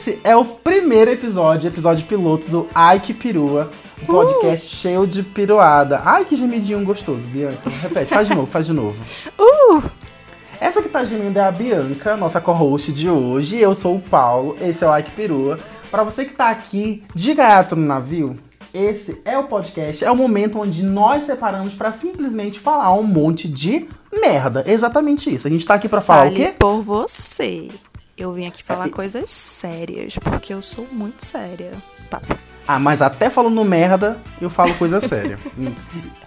Esse é o primeiro episódio, episódio piloto do Ai Que Perua, um podcast cheio de piruada. Ai, que gemidinho gostoso, Bianca. Repete, faz de novo, faz de novo. Uh! Essa que tá gemindo é a Bianca, nossa co-host de hoje. Eu sou o Paulo, esse é o Ai Que Perua. Pra você que tá aqui de gaiato no navio, esse é o podcast, é o momento onde nós separamos pra simplesmente falar um monte de merda. Exatamente isso. A gente tá aqui pra falar o quê? por você. Eu vim aqui falar coisas sérias, porque eu sou muito séria. Pá. Ah, mas até falando merda, eu falo coisa séria. Hum.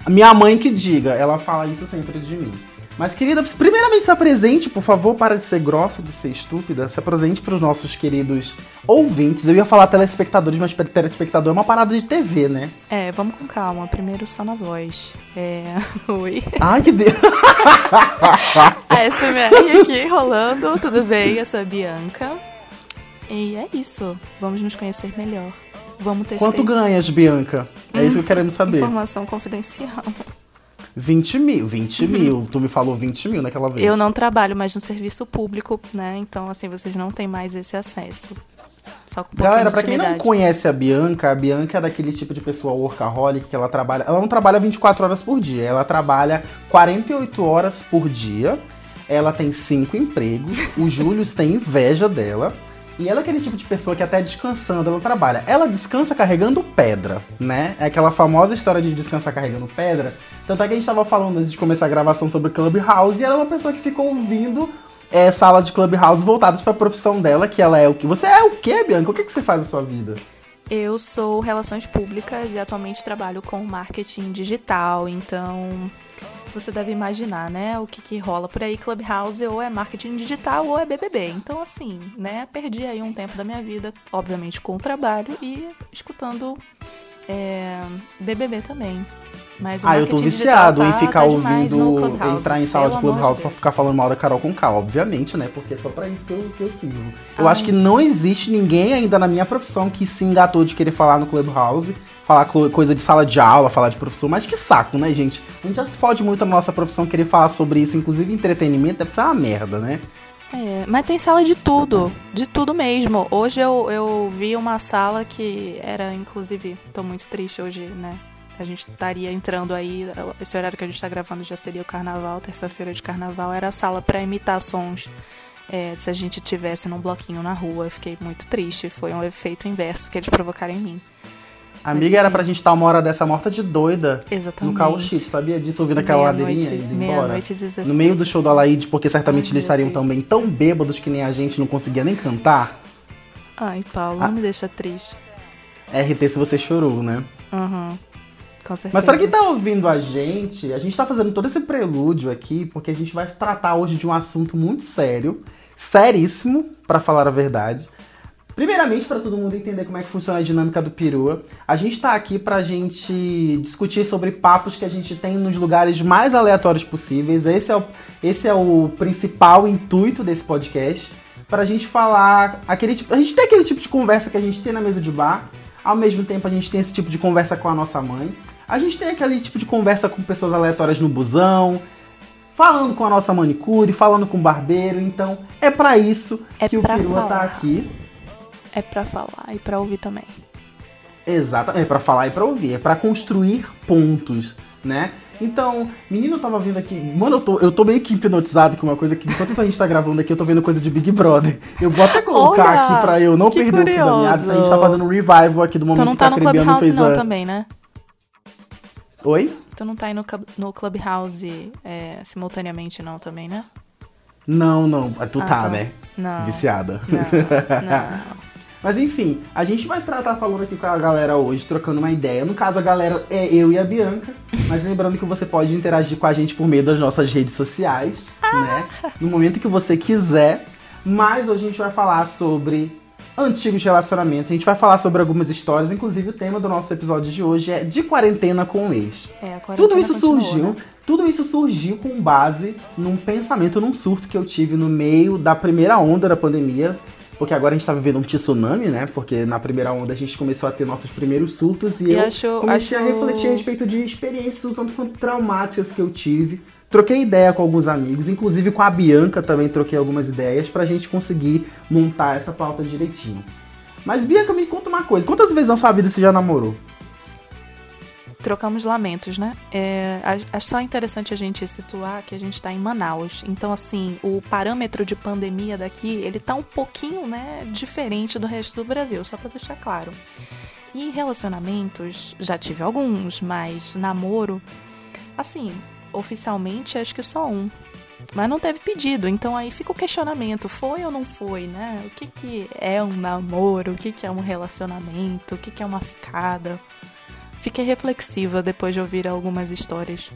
Minha mãe que diga, ela fala isso sempre de mim. Mas, querida, primeiramente se apresente, por favor, para de ser grossa, de ser estúpida. Se apresente para os nossos queridos ouvintes. Eu ia falar telespectadores, mas telespectador é uma parada de TV, né? É, vamos com calma. Primeiro só na voz. É. Oi. Ai, que Deus. A SMR aqui rolando. Tudo bem? Eu sou a Bianca. E é isso. Vamos nos conhecer melhor. Vamos ter Quanto ganhas, Bianca? É isso que queremos saber. informação confidencial. 20 mil. 20 mil. Tu me falou 20 mil naquela vez. Eu não trabalho mais no serviço público, né? Então, assim, vocês não têm mais esse acesso. Só com um Galera, pra quem não conhece a Bianca, a Bianca é daquele tipo de pessoa workaholic que ela trabalha. Ela não trabalha 24 horas por dia, ela trabalha 48 horas por dia. Ela tem cinco empregos. O Júlio tem inveja dela. E ela é aquele tipo de pessoa que até descansando ela trabalha. Ela descansa carregando pedra, né? É aquela famosa história de descansar carregando pedra. Tanto é que a gente tava falando antes de começar a gravação sobre Clubhouse e ela é uma pessoa que ficou ouvindo é, salas de Clubhouse voltadas pra profissão dela, que ela é o que. Você é o que, Bianca? O que, que você faz na sua vida? Eu sou relações públicas e atualmente trabalho com marketing digital, então você deve imaginar, né, o que, que rola por aí. Clubhouse ou é marketing digital ou é BBB. Então, assim, né, perdi aí um tempo da minha vida, obviamente com o trabalho e escutando é, BBB também. Mas o Ah, eu tô viciado em tá- ficar tá ouvindo, entrar em sala de Clubhouse pra Deus. ficar falando mal da Carol com K, obviamente, né? Porque é só pra isso que eu, que eu sirvo. Eu Ai. acho que não existe ninguém ainda na minha profissão que se engatou de querer falar no Clubhouse, falar coisa de sala de aula, falar de professor, mas que saco, né, gente? A gente já se fode muito na nossa profissão querer falar sobre isso, inclusive entretenimento, deve ser uma merda, né? É, mas tem sala de tudo, de tudo mesmo. Hoje eu, eu vi uma sala que era, inclusive, tô muito triste hoje, né? A gente estaria entrando aí, esse horário que a gente tá gravando já seria o carnaval, terça-feira de carnaval, era a sala pra imitar sons. é, se a gente tivesse num bloquinho na rua, eu fiquei muito triste. Foi um efeito inverso que eles provocaram em mim. Amiga, era pra gente estar uma hora dessa morta de doida Exatamente. no Cauchite, sabia disso? Ouvindo aquela Meia-noite- ladeirinha e indo embora. meia-noite e 16. No meio do show do Alaide, porque certamente Ai, eles estariam Deus também do tão bêbados que nem a gente não conseguia nem cantar. Ai, Paulo, Ah. não me deixa triste. RT se você chorou, né? Uhum. Com certeza. Mas pra quem tá ouvindo a gente, a gente tá fazendo todo esse prelúdio aqui, porque a gente vai tratar hoje de um assunto muito sério, seríssimo, pra falar a verdade. Primeiramente, pra todo mundo entender como é que funciona a dinâmica do perua, a gente tá aqui pra gente discutir sobre papos que a gente tem nos lugares mais aleatórios possíveis. Esse é o, esse é o principal intuito desse podcast. Pra gente falar aquele tipo. A gente tem aquele tipo de conversa que a gente tem na mesa de bar. Ao mesmo tempo, a gente tem esse tipo de conversa com a nossa mãe. A gente tem aquele tipo de conversa com pessoas aleatórias no busão, falando com a nossa manicure, falando com o barbeiro. Então, é pra isso É que o Perua tá falar. aqui. É pra falar e pra ouvir também. Exatamente, é pra falar e pra ouvir, é pra construir pontos, né? Então, menino, eu tava vendo aqui. Mano, eu tô, eu tô meio que hipnotizado com uma coisa que enquanto a gente tá gravando aqui, eu tô vendo coisa de Big Brother. Eu vou até colocar Olha, aqui pra eu não perder o fio da meada. curioso. A gente tá fazendo um revival aqui do momento Tu não que tá no Clubhouse fez não a... também, né? Oi? Tu não tá aí no, no Clubhouse é, simultaneamente não também, né? Não, não. Tu Ah, tá, tá. né? Não. Viciada. Não, não. Mas enfim, a gente vai tratar falando aqui com a galera hoje, trocando uma ideia. No caso, a galera é eu e a Bianca. Mas lembrando que você pode interagir com a gente por meio das nossas redes sociais, né? No momento que você quiser. Mas hoje a gente vai falar sobre antigos relacionamentos. A gente vai falar sobre algumas histórias. Inclusive, o tema do nosso episódio de hoje é de quarentena com o ex. É, a quarentena Tudo isso continua, surgiu, né? tudo isso surgiu com base num pensamento, num surto que eu tive no meio da primeira onda da pandemia. Porque agora a gente tá vivendo um tsunami, né? Porque na primeira onda a gente começou a ter nossos primeiros surtos e, E eu acho- comecei acho- a refletir a respeito de experiências um tanto quanto traumáticas que eu tive Troquei ideia com alguns amigos, inclusive com a Bianca também troquei algumas ideias pra gente conseguir montar essa pauta direitinho. Mas Bianca, me conta uma coisa, quantas vezes na sua vida você já namorou? Trocamos lamentos, né? É, acho só interessante a gente situar que a gente está em Manaus. Então, assim, o parâmetro de pandemia daqui, ele tá um pouquinho, né, diferente do resto do Brasil, só para deixar claro. E relacionamentos, já tive alguns, mas namoro, assim, oficialmente acho que só um. Mas não teve pedido, então aí fica o questionamento, foi ou não foi, né? O que, que é um namoro, o que, que é um relacionamento, o que, que é uma ficada. Fiquei reflexiva depois de ouvir algumas histórias.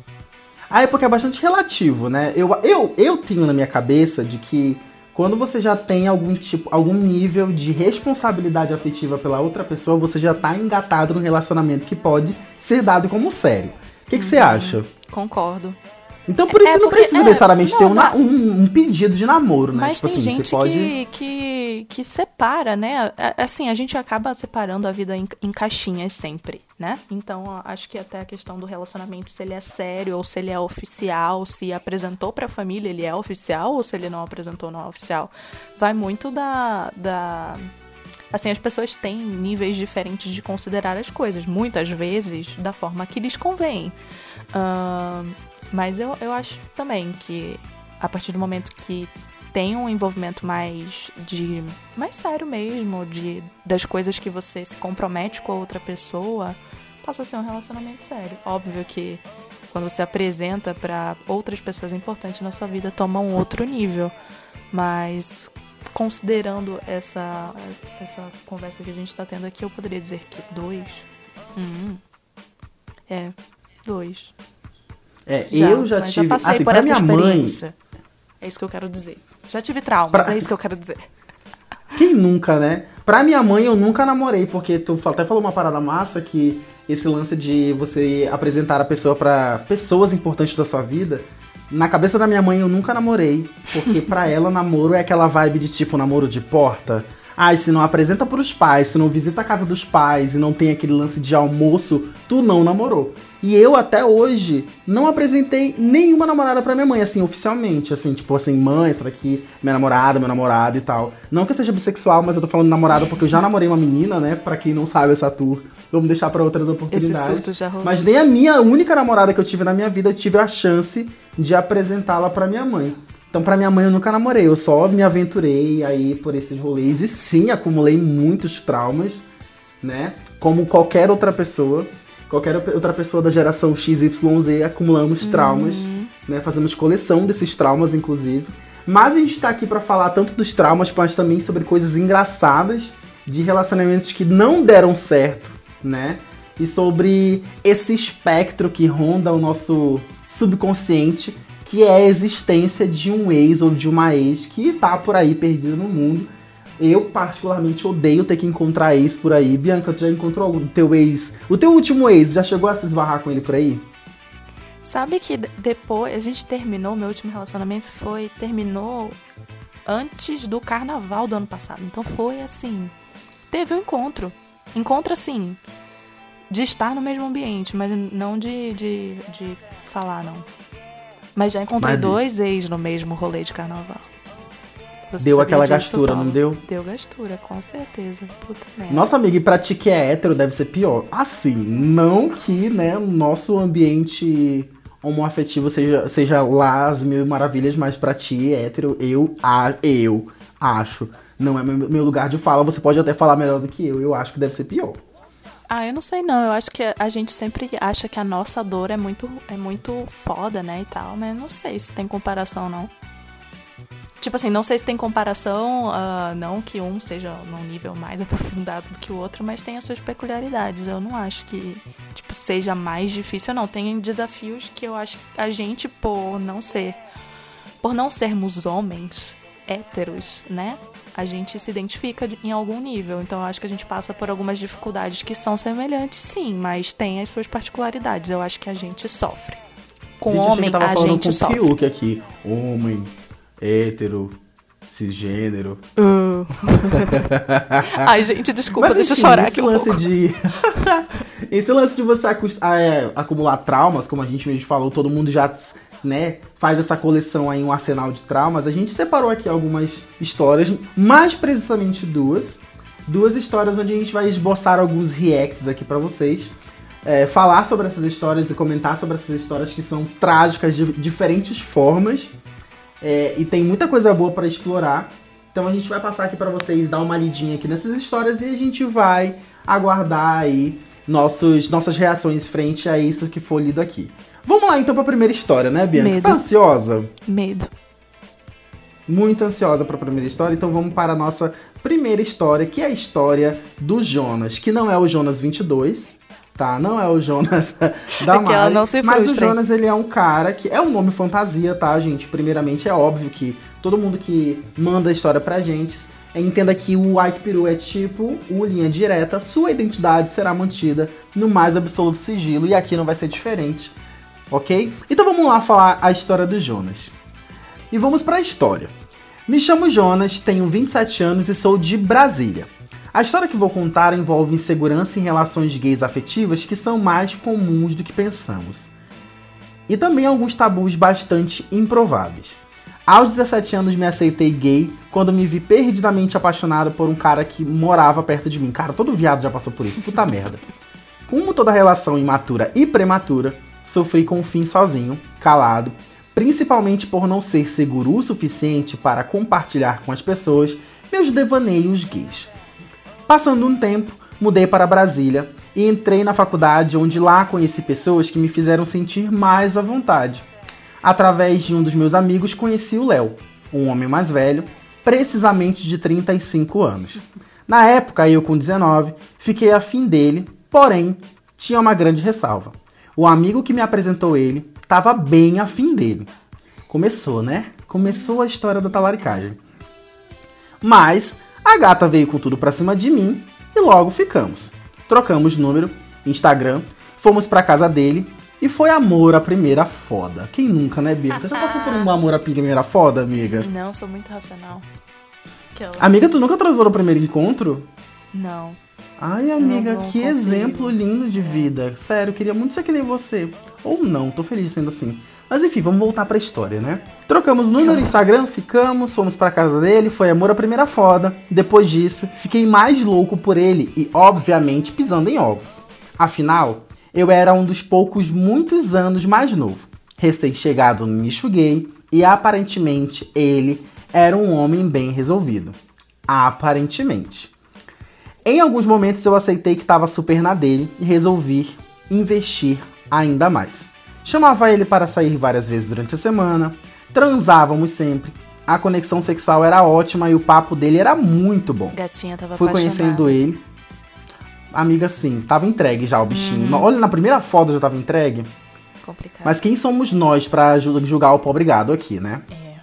Ah, é porque é bastante relativo, né? Eu, eu, eu tenho na minha cabeça de que quando você já tem algum tipo, algum nível de responsabilidade afetiva pela outra pessoa, você já tá engatado no relacionamento que pode ser dado como sério. O que, que uhum. você acha? Concordo. Então por isso é não precisa é, necessariamente não, ter um, um, um, pedido de namoro, né? Mas tipo tem assim, gente pode... que, que, que separa, né? Assim, a gente acaba separando a vida em, em, caixinhas sempre, né? Então acho que até a questão do relacionamento, se ele é sério ou se ele é oficial, se apresentou pra família, ele é oficial ou se ele não apresentou, não é oficial. Vai muito da. da assim, as pessoas têm níveis diferentes de considerar as coisas, muitas vezes da forma que lhes convém. Uh, mas eu, eu acho também que a partir do momento que tem um envolvimento mais de mais sério mesmo, de das coisas que você se compromete com a outra pessoa, passa a ser um relacionamento sério. Óbvio que quando você apresenta para outras pessoas importantes na sua vida, toma um outro nível. Mas considerando essa essa conversa que a gente está tendo aqui, eu poderia dizer que dois. Hum, é, dois. É, já, eu já tive. Já passei assim, por essa experiência. Mãe, é isso que eu quero dizer. Já tive traumas, pra... é isso que eu quero dizer. Quem nunca, né? Pra minha mãe, eu nunca namorei, porque tu até falou uma parada massa que esse lance de você apresentar a pessoa para pessoas importantes da sua vida. Na cabeça da minha mãe, eu nunca namorei, porque pra ela, namoro é aquela vibe de tipo namoro de porta. Ai, ah, se não apresenta pros pais, se não visita a casa dos pais e não tem aquele lance de almoço, tu não namorou. E eu até hoje não apresentei nenhuma namorada pra minha mãe, assim, oficialmente. Assim, tipo assim, mãe, essa daqui, minha namorada, meu namorado e tal. Não que eu seja bissexual, mas eu tô falando namorada porque eu já namorei uma menina, né? Pra quem não sabe essa tour. Vamos deixar para outras oportunidades. Esse já rolou. Mas nem a minha única namorada que eu tive na minha vida, eu tive a chance de apresentá-la pra minha mãe. Então, pra minha mãe, eu nunca namorei, eu só me aventurei aí por esses rolês. E sim, acumulei muitos traumas, né? Como qualquer outra pessoa. Qualquer outra pessoa da geração XYZ, acumulamos uhum. traumas, né? Fazemos coleção desses traumas, inclusive. Mas a gente tá aqui para falar tanto dos traumas, mas também sobre coisas engraçadas de relacionamentos que não deram certo, né? E sobre esse espectro que ronda o nosso subconsciente que é a existência de um ex ou de uma ex que tá por aí perdida no mundo. Eu, particularmente, odeio ter que encontrar ex por aí. Bianca, tu já encontrou algum teu ex? O teu último ex, já chegou a se esbarrar com ele por aí? Sabe que depois a gente terminou, meu último relacionamento foi. terminou antes do carnaval do ano passado. Então foi assim. Teve um encontro. Encontro assim. De estar no mesmo ambiente, mas não de, de, de falar, não. Mas já encontrei dois ex no mesmo rolê de carnaval. Você deu aquela gastura, não deu? Deu gastura, com certeza. Puta merda. Nossa amiga, e pra ti que é hétero deve ser pior. Assim, não que, né, o nosso ambiente homoafetivo seja, seja lá as mil maravilhas, mas pra ti, hétero, eu, a, eu acho. Não é meu, meu lugar de fala, você pode até falar melhor do que eu, eu acho que deve ser pior. Ah, eu não sei não. Eu acho que a gente sempre acha que a nossa dor é muito, é muito foda, né, e tal, mas não sei se tem comparação não. Tipo assim, não sei se tem comparação, uh, não que um seja num nível mais aprofundado do que o outro, mas tem as suas peculiaridades. Eu não acho que, tipo, seja mais difícil, não. Tem desafios que eu acho que a gente, por não ser, por não sermos homens héteros, né? A gente se identifica em algum nível. Então eu acho que a gente passa por algumas dificuldades que são semelhantes, sim, mas tem as suas particularidades. Eu acho que a gente sofre. Com gente, homem, a, a gente com sofre. Fiuk aqui, homem, hétero, cisgênero. Uh. Ai, gente, desculpa, Mas, deixa enfim, eu chorar aqui um lance pouco. De... esse lance de você ah, é, acumular traumas, como a gente mesmo falou, todo mundo já né, faz essa coleção aí, um arsenal de traumas, a gente separou aqui algumas histórias, mais precisamente duas. Duas histórias onde a gente vai esboçar alguns reacts aqui para vocês. É, falar sobre essas histórias e comentar sobre essas histórias que são trágicas de diferentes formas. É, e tem muita coisa boa para explorar. Então a gente vai passar aqui para vocês, dar uma lidinha aqui nessas histórias e a gente vai aguardar aí nossos, nossas reações frente a isso que for lido aqui. Vamos lá então para a primeira história, né, Bianca? Medo. Tá ansiosa? Medo. Muito ansiosa para a primeira história, então vamos para a nossa primeira história, que é a história do Jonas, que não é o Jonas 22, tá? Não é o Jonas da É Mari, não se mas o. Jonas ele é um cara que é um nome fantasia, tá, gente? Primeiramente é óbvio que todo mundo que manda a história pra gente entenda que o Ike Peru é tipo o linha direta, sua identidade será mantida no mais absoluto sigilo e aqui não vai ser diferente, ok? Então vamos lá falar a história do Jonas. E vamos para a história. Me chamo Jonas, tenho 27 anos e sou de Brasília. A história que vou contar envolve insegurança em relações gays afetivas que são mais comuns do que pensamos. E também alguns tabus bastante improváveis. Aos 17 anos me aceitei gay quando me vi perdidamente apaixonado por um cara que morava perto de mim. Cara, todo viado já passou por isso, puta merda. Como toda relação imatura e prematura, sofri com o fim sozinho, calado, principalmente por não ser seguro o suficiente para compartilhar com as pessoas meus devaneios gays. Passando um tempo, mudei para Brasília e entrei na faculdade onde lá conheci pessoas que me fizeram sentir mais à vontade. Através de um dos meus amigos conheci o Léo, um homem mais velho, precisamente de 35 anos. Na época, eu com 19, fiquei afim dele, porém, tinha uma grande ressalva. O amigo que me apresentou ele estava bem afim dele. Começou, né? Começou a história da talaricagem. Mas a gata veio com tudo pra cima de mim e logo ficamos. Trocamos número, Instagram, fomos pra casa dele e foi amor à primeira foda. Quem nunca, né, Bia? Você já passou por um amor à primeira foda, amiga? Não, sou muito racional. Que eu... Amiga, tu nunca transou no primeiro encontro? Não. Ai, amiga, que consigo. exemplo lindo de vida. Sério, queria muito ser que nem você. Ou não, tô feliz sendo assim. Mas enfim, vamos voltar pra história, né? Trocamos número no Instagram, ficamos, fomos pra casa dele, foi amor à primeira foda. Depois disso, fiquei mais louco por ele e, obviamente, pisando em ovos. Afinal, eu era um dos poucos muitos anos mais novo, recém-chegado no nicho gay e aparentemente ele era um homem bem resolvido. Aparentemente. Em alguns momentos eu aceitei que estava super na dele e resolvi investir ainda mais. Chamava ele para sair várias vezes durante a semana, transávamos sempre, a conexão sexual era ótima e o papo dele era muito bom. Gatinha tava Fui apaixonada. conhecendo ele. Amiga, sim, tava entregue já o bichinho. Olha, na primeira foto já tava entregue. Complicado. Mas quem somos nós pra ju- julgar o pobre gado aqui, né? É.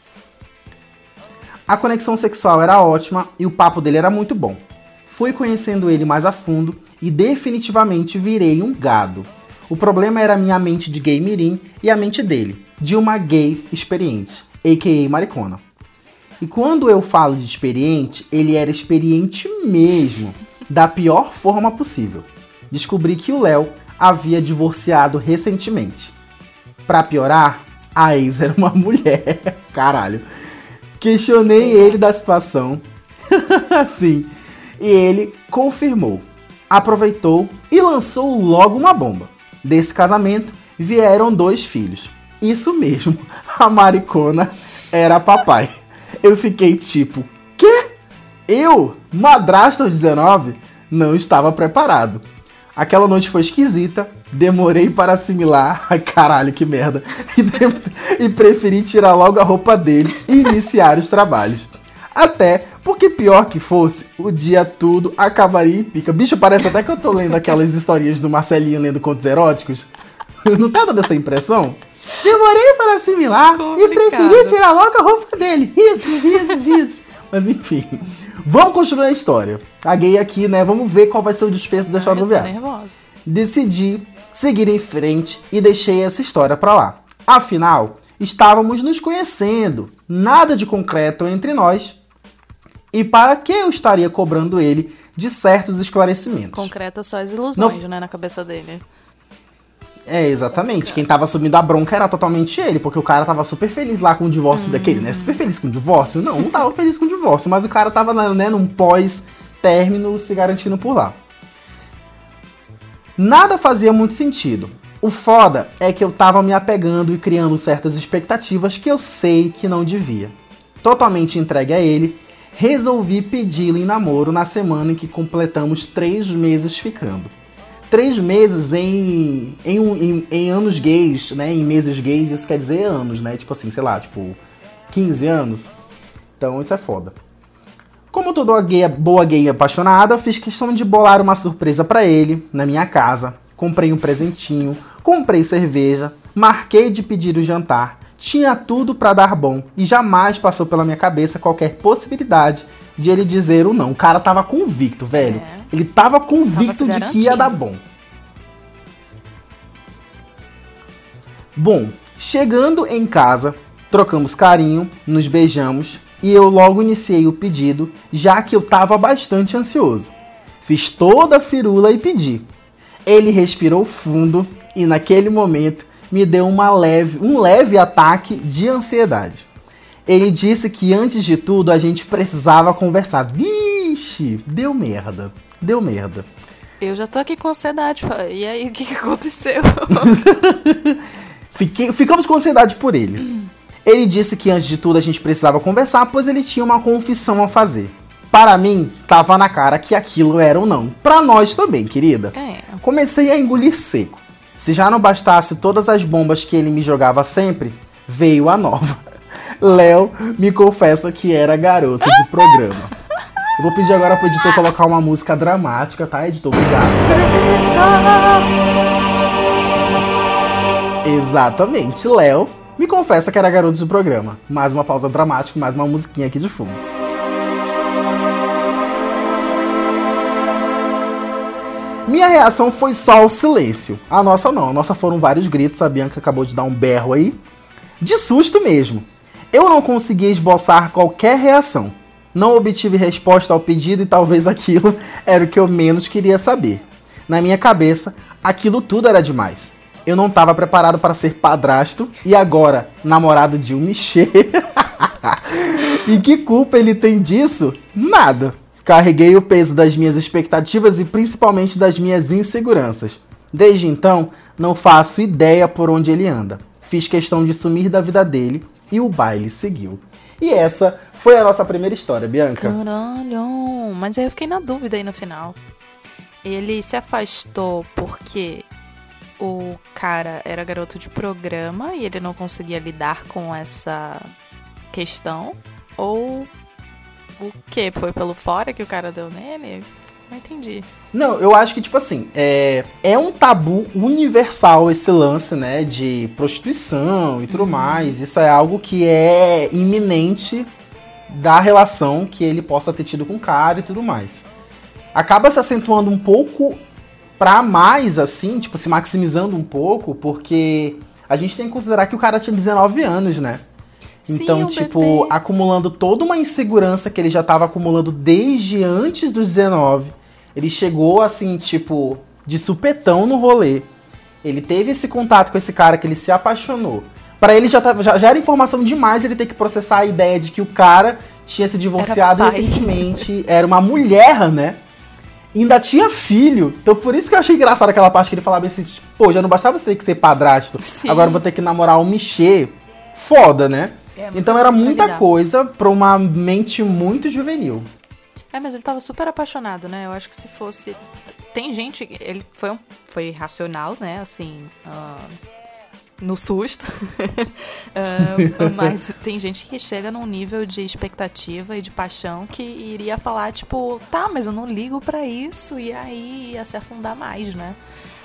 A conexão sexual era ótima e o papo dele era muito bom. Fui conhecendo ele mais a fundo e definitivamente virei um gado. O problema era minha mente de gay mirim e a mente dele, de uma gay experiente, a.k.a. maricona. E quando eu falo de experiente, ele era experiente mesmo, da pior forma possível. Descobri que o Léo havia divorciado recentemente. Pra piorar, a ex era uma mulher. Caralho. Questionei ele da situação. Sim. E ele confirmou, aproveitou e lançou logo uma bomba. Desse casamento vieram dois filhos. Isso mesmo, a maricona era papai. Eu fiquei tipo, quê? Eu, madrasta aos 19, não estava preparado. Aquela noite foi esquisita, demorei para assimilar, ai caralho, que merda, e, de- e preferi tirar logo a roupa dele e iniciar os trabalhos. Até porque, pior que fosse, o dia tudo acabaria em pica. Bicho, parece até que eu tô lendo aquelas historinhas do Marcelinho lendo contos eróticos. Não tá dando essa impressão? Demorei para assimilar e Complicado. preferi tirar logo a roupa dele. Isso, isso, isso. Mas enfim, vamos continuar a história. Caguei aqui, né? Vamos ver qual vai ser o desfecho da história do viado nervosa. decidi seguir em frente e deixei essa história pra lá. Afinal, estávamos nos conhecendo, nada de concreto entre nós. E para que eu estaria cobrando ele de certos esclarecimentos? Concreta só as ilusões, Não- né, na cabeça dele. É, exatamente. Quem tava assumindo a bronca era totalmente ele, porque o cara tava super feliz lá com o divórcio daquele, né? Super feliz com o divórcio? Não, não tava feliz com o divórcio, mas o cara tava, né, num pós-término se garantindo por lá. Nada fazia muito sentido. O foda é que eu tava me apegando e criando certas expectativas que eu sei que não devia. Totalmente entregue a ele, resolvi pedi-lo em namoro na semana em que completamos três meses ficando. Três meses em, em, em, em, anos gays, né? Em meses gays, isso quer dizer anos, né? Tipo assim, sei lá, tipo 15 anos. Então isso é foda. Como toda gay, boa gay apaixonada, fiz questão de bolar uma surpresa para ele na minha casa. Comprei um presentinho, comprei cerveja, marquei de pedir o jantar tinha tudo para dar bom e jamais passou pela minha cabeça qualquer possibilidade de ele dizer o não. O cara tava convicto, velho. É. Ele tava convicto tava de que ia dar bom. Bom, chegando em casa, trocamos carinho, nos beijamos e eu logo iniciei o pedido, já que eu tava bastante ansioso. Fiz toda a firula e pedi. Ele respirou fundo e naquele momento me deu uma leve, um leve ataque de ansiedade. Ele disse que antes de tudo a gente precisava conversar. Vixe, deu merda. Deu merda. Eu já tô aqui com ansiedade. E aí, o que, que aconteceu? Fiquei, ficamos com ansiedade por ele. Ele disse que antes de tudo a gente precisava conversar, pois ele tinha uma confissão a fazer. Para mim, tava na cara que aquilo era ou não. Para nós também, querida. É. Comecei a engolir seco. Se já não bastasse todas as bombas que ele me jogava sempre, veio a nova. Léo me confessa que era garoto de programa. Eu vou pedir agora pro editor colocar uma música dramática, tá, editor? Obrigado. Exatamente, Léo me confessa que era garoto de programa. Mais uma pausa dramática, mais uma musiquinha aqui de fundo. Minha reação foi só o silêncio. A nossa não, a nossa foram vários gritos, a Bianca acabou de dar um berro aí. De susto mesmo. Eu não consegui esboçar qualquer reação. Não obtive resposta ao pedido e talvez aquilo era o que eu menos queria saber. Na minha cabeça, aquilo tudo era demais. Eu não estava preparado para ser padrasto e agora namorado de um Michê. e que culpa ele tem disso? Nada. Carreguei o peso das minhas expectativas e principalmente das minhas inseguranças. Desde então, não faço ideia por onde ele anda. Fiz questão de sumir da vida dele e o baile seguiu. E essa foi a nossa primeira história, Bianca. Caralho, mas aí eu fiquei na dúvida aí no final. Ele se afastou porque o cara era garoto de programa e ele não conseguia lidar com essa questão? Ou o quê? Foi pelo fora que o cara deu nele? Não entendi. Não, eu acho que, tipo assim, é, é um tabu universal esse lance, né, de prostituição e tudo uhum. mais. Isso é algo que é iminente da relação que ele possa ter tido com o cara e tudo mais. Acaba se acentuando um pouco pra mais, assim, tipo, se maximizando um pouco, porque a gente tem que considerar que o cara tinha 19 anos, né? Então, Sim, tipo, bebê. acumulando toda uma insegurança que ele já tava acumulando desde antes dos 19. Ele chegou assim, tipo, de supetão no rolê. Ele teve esse contato com esse cara que ele se apaixonou. Para ele já, tava, já, já, era informação demais ele ter que processar a ideia de que o cara tinha se divorciado era recentemente, era uma mulher, né? E ainda tinha filho. Então por isso que eu achei engraçado aquela parte que ele falava assim, pô, já não bastava você ter que ser padrasto, Sim. agora vou ter que namorar um Michê. Foda, né? É, então era muita coisa pra uma mente muito juvenil. É, mas ele tava super apaixonado, né? Eu acho que se fosse. Tem gente. Ele foi, um... foi racional, né? Assim. Uh... No susto. uh, mas tem gente que chega num nível de expectativa e de paixão que iria falar, tipo, tá, mas eu não ligo para isso. E aí ia se afundar mais, né?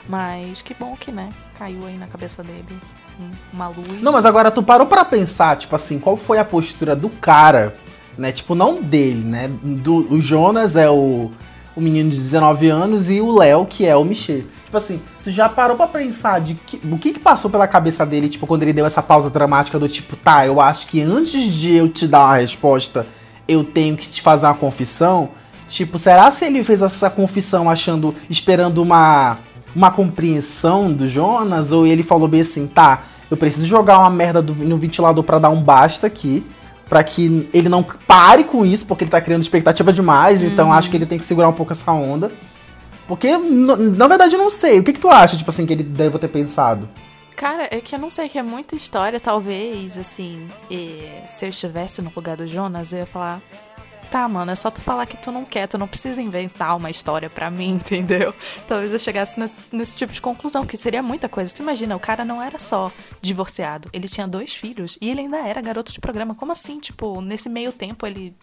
Mas que bom que, né? Caiu aí na cabeça dele uma luz. Não, mas agora tu parou para pensar, tipo assim, qual foi a postura do cara, né? Tipo, não dele, né? Do, o Jonas é o, o menino de 19 anos e o Léo, que é o Michel. Tipo assim, tu já parou para pensar de que, o que que passou pela cabeça dele, tipo, quando ele deu essa pausa dramática do tipo, tá, eu acho que antes de eu te dar uma resposta, eu tenho que te fazer uma confissão? Tipo, será se ele fez essa confissão achando, esperando uma uma compreensão do Jonas, ou ele falou bem assim, tá, eu preciso jogar uma merda do, no ventilador para dar um basta aqui, para que ele não pare com isso, porque ele tá criando expectativa demais, então uhum. acho que ele tem que segurar um pouco essa onda. Porque, na verdade, eu não sei. O que, que tu acha, tipo assim, que ele deve ter pensado? Cara, é que eu não sei, que é muita história, talvez, assim, se eu estivesse no lugar do Jonas, eu ia falar, tá, mano, é só tu falar que tu não quer, tu não precisa inventar uma história pra mim, entendeu? Talvez eu chegasse nesse, nesse tipo de conclusão, que seria muita coisa. Tu imagina, o cara não era só divorciado, ele tinha dois filhos e ele ainda era garoto de programa. Como assim? Tipo, nesse meio tempo ele.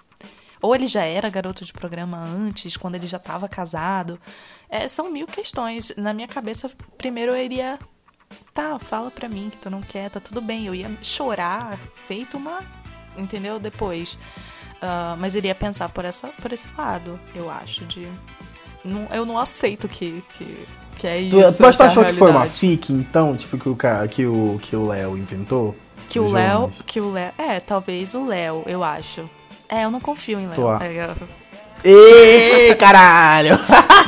Ou ele já era garoto de programa antes, quando ele já tava casado. É, são mil questões. Na minha cabeça, primeiro eu iria. Tá, fala pra mim que tu não quer, tá tudo bem. Eu ia chorar, feito uma. Entendeu? Depois. Uh, mas iria pensar por, essa, por esse lado, eu acho, de. Não, eu não aceito que, que, que é isso. Mas tu achou que foi uma fic, então, tipo, que o que o, que o Léo inventou? Que o Léo. Que o Léo. É, talvez o Léo, eu acho. É, eu não confio em Léo. Ê, caralho!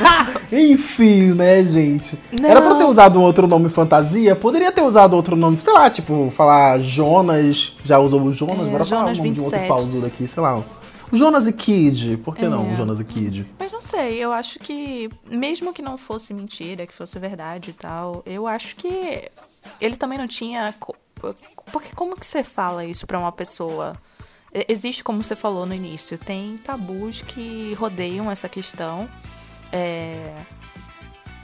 Enfim, né, gente? Não. Era pra ter usado um outro nome fantasia? Poderia ter usado outro nome, sei lá, tipo, falar Jonas. Já usou o Jonas? É, Bora Jonas falar o nome 27. de um outro pausudo aqui, sei lá. Jonas e Kid, por que é. não o Jonas e Kid? Mas não sei, eu acho que, mesmo que não fosse mentira, que fosse verdade e tal, eu acho que ele também não tinha. Porque como que você fala isso pra uma pessoa? Existe, como você falou no início, tem tabus que rodeiam essa questão. É...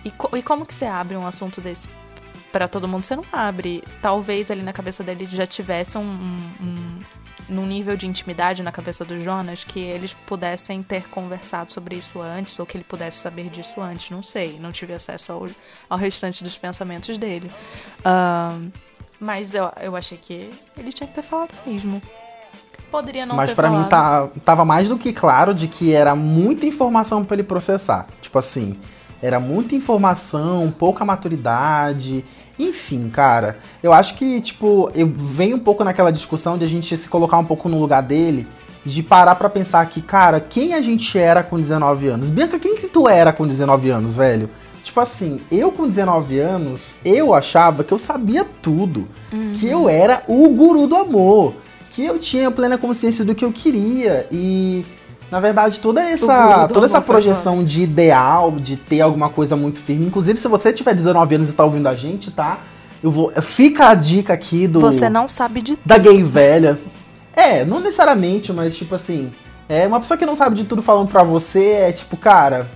E, co e como que você abre um assunto desse para todo mundo? Você não abre. Talvez ali na cabeça dele já tivesse um, um, um nível de intimidade na cabeça do Jonas que eles pudessem ter conversado sobre isso antes ou que ele pudesse saber disso antes. Não sei. Não tive acesso ao, ao restante dos pensamentos dele. Mas eu, eu achei que ele tinha que ter falado mesmo poderia não Mas para mim tá, tava mais do que claro de que era muita informação para ele processar. Tipo assim, era muita informação, pouca maturidade. Enfim, cara, eu acho que, tipo, eu venho um pouco naquela discussão de a gente se colocar um pouco no lugar dele, de parar para pensar que, cara, quem a gente era com 19 anos? Bianca, quem que tu era com 19 anos, velho? Tipo assim, eu com 19 anos, eu achava que eu sabia tudo. Uhum. Que eu era o guru do amor que eu tinha plena consciência do que eu queria e na verdade toda essa toda essa projeção de ideal, de ter alguma coisa muito firme, inclusive se você tiver 19 anos e tá ouvindo a gente, tá? Eu vou fica a dica aqui do Você não sabe de da gay velha. É, não necessariamente, mas tipo assim, é uma pessoa que não sabe de tudo falando pra você, é tipo, cara,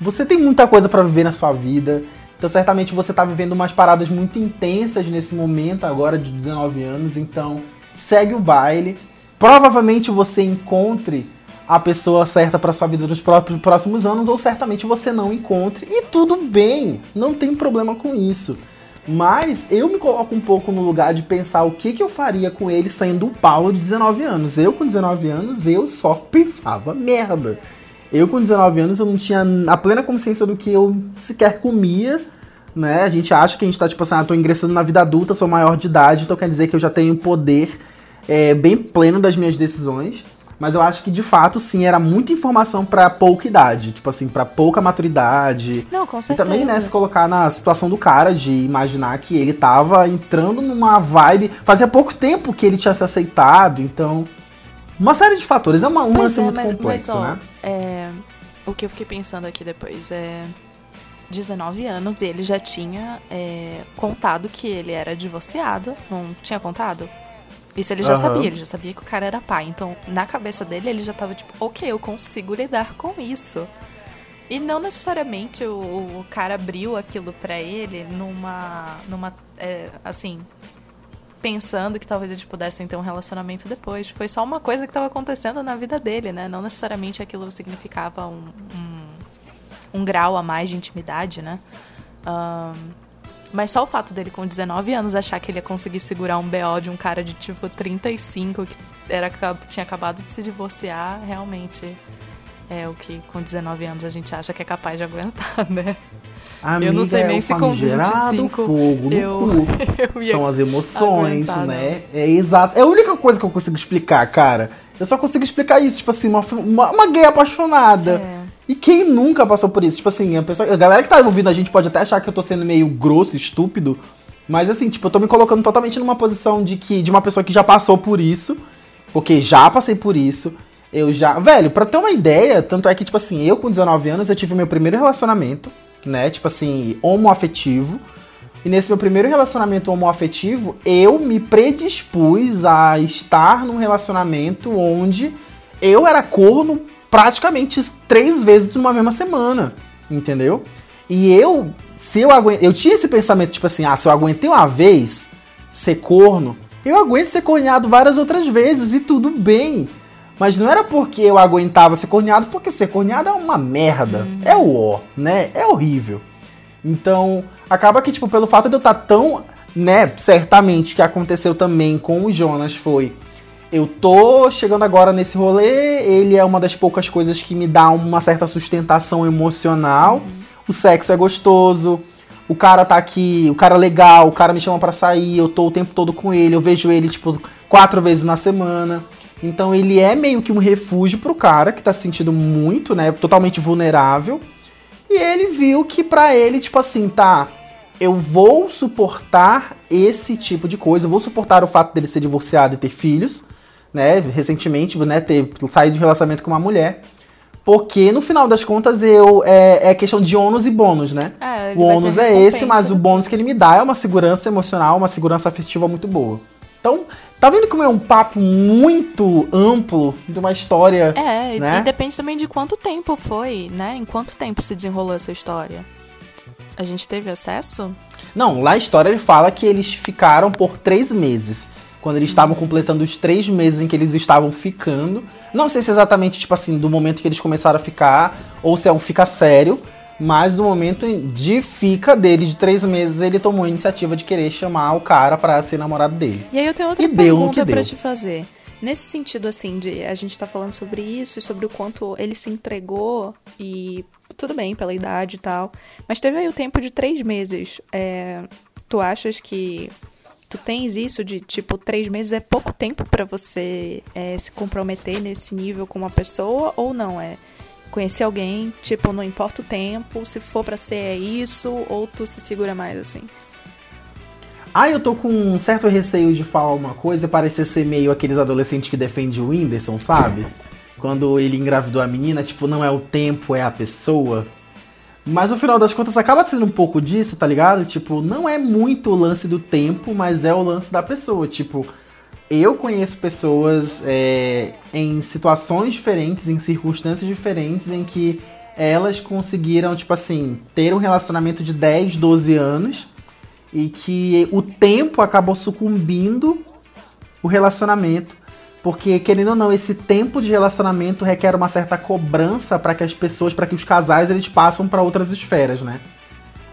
você tem muita coisa para viver na sua vida. Então, certamente você tá vivendo umas paradas muito intensas nesse momento agora de 19 anos, então segue o baile. Provavelmente você encontre a pessoa certa para sua vida nos próximos anos, ou certamente você não encontre. E tudo bem, não tem problema com isso. Mas eu me coloco um pouco no lugar de pensar o que, que eu faria com ele sendo o Paulo de 19 anos. Eu, com 19 anos, eu só pensava merda. Eu, com 19 anos, eu não tinha a plena consciência do que eu sequer comia, né? A gente acha que a gente tá tipo assim, ah, tô ingressando na vida adulta, sou maior de idade, então quer dizer que eu já tenho poder é, bem pleno das minhas decisões. Mas eu acho que de fato, sim, era muita informação para pouca idade. Tipo assim, para pouca maturidade. Não, com certeza. E também, né, se colocar na situação do cara de imaginar que ele tava entrando numa vibe. Fazia pouco tempo que ele tinha se aceitado, então. Uma série de fatores. É uma, um lance é, muito mas, complexo, mas, ó, né? É, o que eu fiquei pensando aqui depois é. 19 anos e ele já tinha é, contado que ele era divorciado. Não tinha contado? Isso ele já uhum. sabia, ele já sabia que o cara era pai. Então, na cabeça dele, ele já tava tipo, ok, eu consigo lidar com isso. E não necessariamente o, o cara abriu aquilo para ele numa. numa. É, assim. Pensando que talvez eles pudessem ter um relacionamento depois. Foi só uma coisa que estava acontecendo na vida dele, né? Não necessariamente aquilo significava um, um, um grau a mais de intimidade, né? Um, mas só o fato dele com 19 anos achar que ele ia conseguir segurar um BO de um cara de tipo 35 que era, tinha acabado de se divorciar, realmente é o que com 19 anos a gente acha que é capaz de aguentar, né? Amiga, eu não sei nem é se com 25 fogo eu, eu São as emoções, aguentar, né? Não. É exato. É a única coisa que eu consigo explicar, cara. Eu só consigo explicar isso, tipo assim, uma, uma, uma gay apaixonada. É. E quem nunca passou por isso? Tipo assim, a, pessoa, a galera que tá ouvindo a gente pode até achar que eu tô sendo meio grosso, estúpido. Mas assim, tipo, eu tô me colocando totalmente numa posição de que de uma pessoa que já passou por isso. Porque já passei por isso. Eu já. Velho, pra ter uma ideia, tanto é que, tipo assim, eu com 19 anos eu tive meu primeiro relacionamento, né? Tipo assim, homoafetivo. E nesse meu primeiro relacionamento homoafetivo, eu me predispus a estar num relacionamento onde eu era corno praticamente três vezes numa mesma semana, entendeu? E eu, se eu aguento, eu tinha esse pensamento tipo assim, ah, se eu aguentei uma vez ser corno, eu aguento ser corneado várias outras vezes e tudo bem. Mas não era porque eu aguentava ser corneado, porque ser corneado é uma merda. Uhum. É o ó, né? É horrível. Então, acaba que, tipo, pelo fato de eu estar tão, né, certamente que aconteceu também com o Jonas foi eu tô chegando agora nesse rolê, ele é uma das poucas coisas que me dá uma certa sustentação emocional. Uhum. O sexo é gostoso, o cara tá aqui, o cara é legal, o cara me chama para sair, eu tô o tempo todo com ele, eu vejo ele, tipo, quatro vezes na semana. Então ele é meio que um refúgio pro cara que tá se sentindo muito, né, totalmente vulnerável. E ele viu que para ele, tipo assim, tá, eu vou suportar esse tipo de coisa, eu vou suportar o fato dele ser divorciado e ter filhos, né, recentemente, né, ter saído de relacionamento com uma mulher. Porque no final das contas eu é, é questão de ônus e bônus, né? É, o ônus é esse, mas o bônus que ele me dá é uma segurança emocional, uma segurança afetiva muito boa. Então, tá vendo como é um papo muito amplo de uma história. É, né? e depende também de quanto tempo foi, né? Em quanto tempo se desenrolou essa história. A gente teve acesso? Não, lá a história ele fala que eles ficaram por três meses quando eles estavam completando os três meses em que eles estavam ficando. Não sei se exatamente, tipo assim, do momento que eles começaram a ficar, ou se é um fica sério, mas no momento de fica dele, de três meses, ele tomou a iniciativa de querer chamar o cara para ser namorado dele. E aí eu tenho outra e pergunta para te fazer. Nesse sentido, assim, de a gente tá falando sobre isso e sobre o quanto ele se entregou e tudo bem, pela idade e tal. Mas teve aí o tempo de três meses. É, tu achas que Tu tens isso de tipo três meses é pouco tempo para você é, se comprometer nesse nível com uma pessoa ou não é? Conhecer alguém, tipo, não importa o tempo, se for para ser é isso, ou tu se segura mais assim? Ah, eu tô com um certo receio de falar uma coisa e parecer ser meio aqueles adolescentes que defendem o Whindersson, sabe? Quando ele engravidou a menina, tipo, não é o tempo, é a pessoa. Mas no final das contas acaba sendo um pouco disso, tá ligado? Tipo, não é muito o lance do tempo, mas é o lance da pessoa. Tipo, eu conheço pessoas é, em situações diferentes, em circunstâncias diferentes, em que elas conseguiram, tipo assim, ter um relacionamento de 10, 12 anos e que o tempo acabou sucumbindo o relacionamento porque, querendo ou não, esse tempo de relacionamento requer uma certa cobrança para que as pessoas, para que os casais, eles passem para outras esferas, né?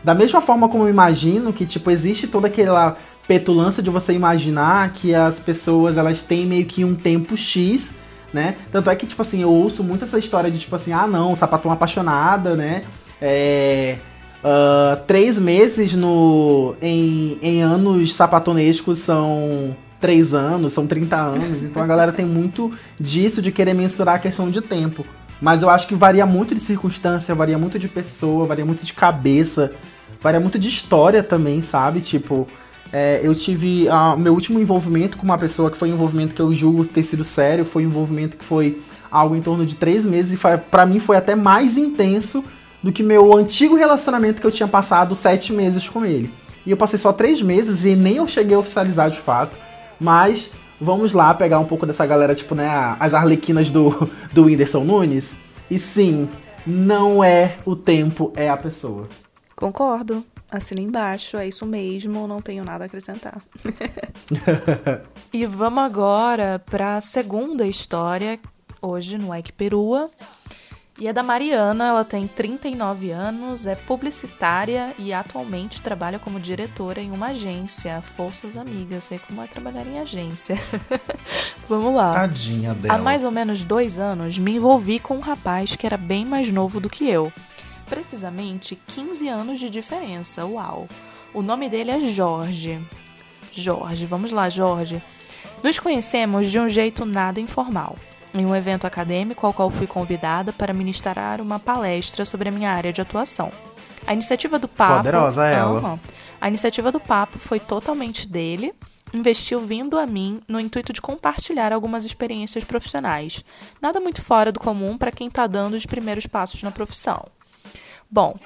Da mesma forma como eu imagino que, tipo, existe toda aquela petulância de você imaginar que as pessoas, elas têm meio que um tempo X, né? Tanto é que, tipo assim, eu ouço muito essa história de, tipo assim, ah, não, sapatão apaixonada, né? É... Uh, três meses no em, em anos sapatonescos são três anos, são 30 anos. Então a galera tem muito disso de querer mensurar a questão de tempo. Mas eu acho que varia muito de circunstância, varia muito de pessoa, varia muito de cabeça, varia muito de história também, sabe? Tipo, é, eu tive. Uh, meu último envolvimento com uma pessoa que foi um envolvimento que eu julgo ter sido sério, foi um envolvimento que foi algo em torno de três meses e para mim foi até mais intenso do que meu antigo relacionamento que eu tinha passado sete meses com ele. E eu passei só três meses e nem eu cheguei a oficializar de fato. Mas vamos lá pegar um pouco dessa galera, tipo, né, as arlequinas do, do Whindersson Nunes. E sim, não é o tempo, é a pessoa. Concordo. Assina embaixo, é isso mesmo, não tenho nada a acrescentar. e vamos agora para a segunda história, hoje no Ike Perua, e é da Mariana, ela tem 39 anos, é publicitária e atualmente trabalha como diretora em uma agência. Forças amigas, sei como é trabalhar em agência. Vamos lá. Tadinha dela. Há mais ou menos dois anos, me envolvi com um rapaz que era bem mais novo do que eu. Precisamente 15 anos de diferença, uau. O nome dele é Jorge. Jorge, vamos lá, Jorge. Nos conhecemos de um jeito nada informal. Em um evento acadêmico ao qual fui convidada para ministrar uma palestra sobre a minha área de atuação. A iniciativa do papo. Poderosa ela. A iniciativa do papo foi totalmente dele. Investiu vindo a mim no intuito de compartilhar algumas experiências profissionais. Nada muito fora do comum para quem está dando os primeiros passos na profissão. Bom,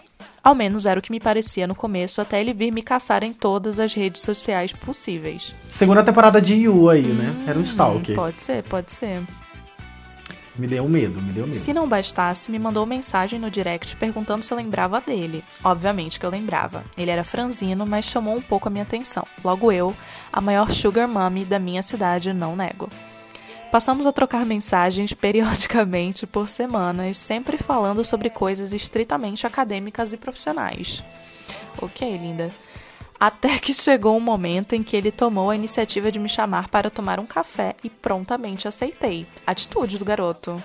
ao menos era o que me parecia no começo, até ele vir me caçar em todas as redes sociais possíveis. Segunda temporada de Yu aí, né? Era um stalker. Pode ser, pode ser. Me deu medo, me deu medo. Se não bastasse, me mandou mensagem no direct perguntando se eu lembrava dele. Obviamente que eu lembrava. Ele era franzino, mas chamou um pouco a minha atenção. Logo eu, a maior sugar mommy da minha cidade, não nego. Passamos a trocar mensagens periodicamente por semanas, sempre falando sobre coisas estritamente acadêmicas e profissionais. Ok, linda. Até que chegou um momento em que ele tomou a iniciativa de me chamar para tomar um café e prontamente aceitei. Atitude do garoto.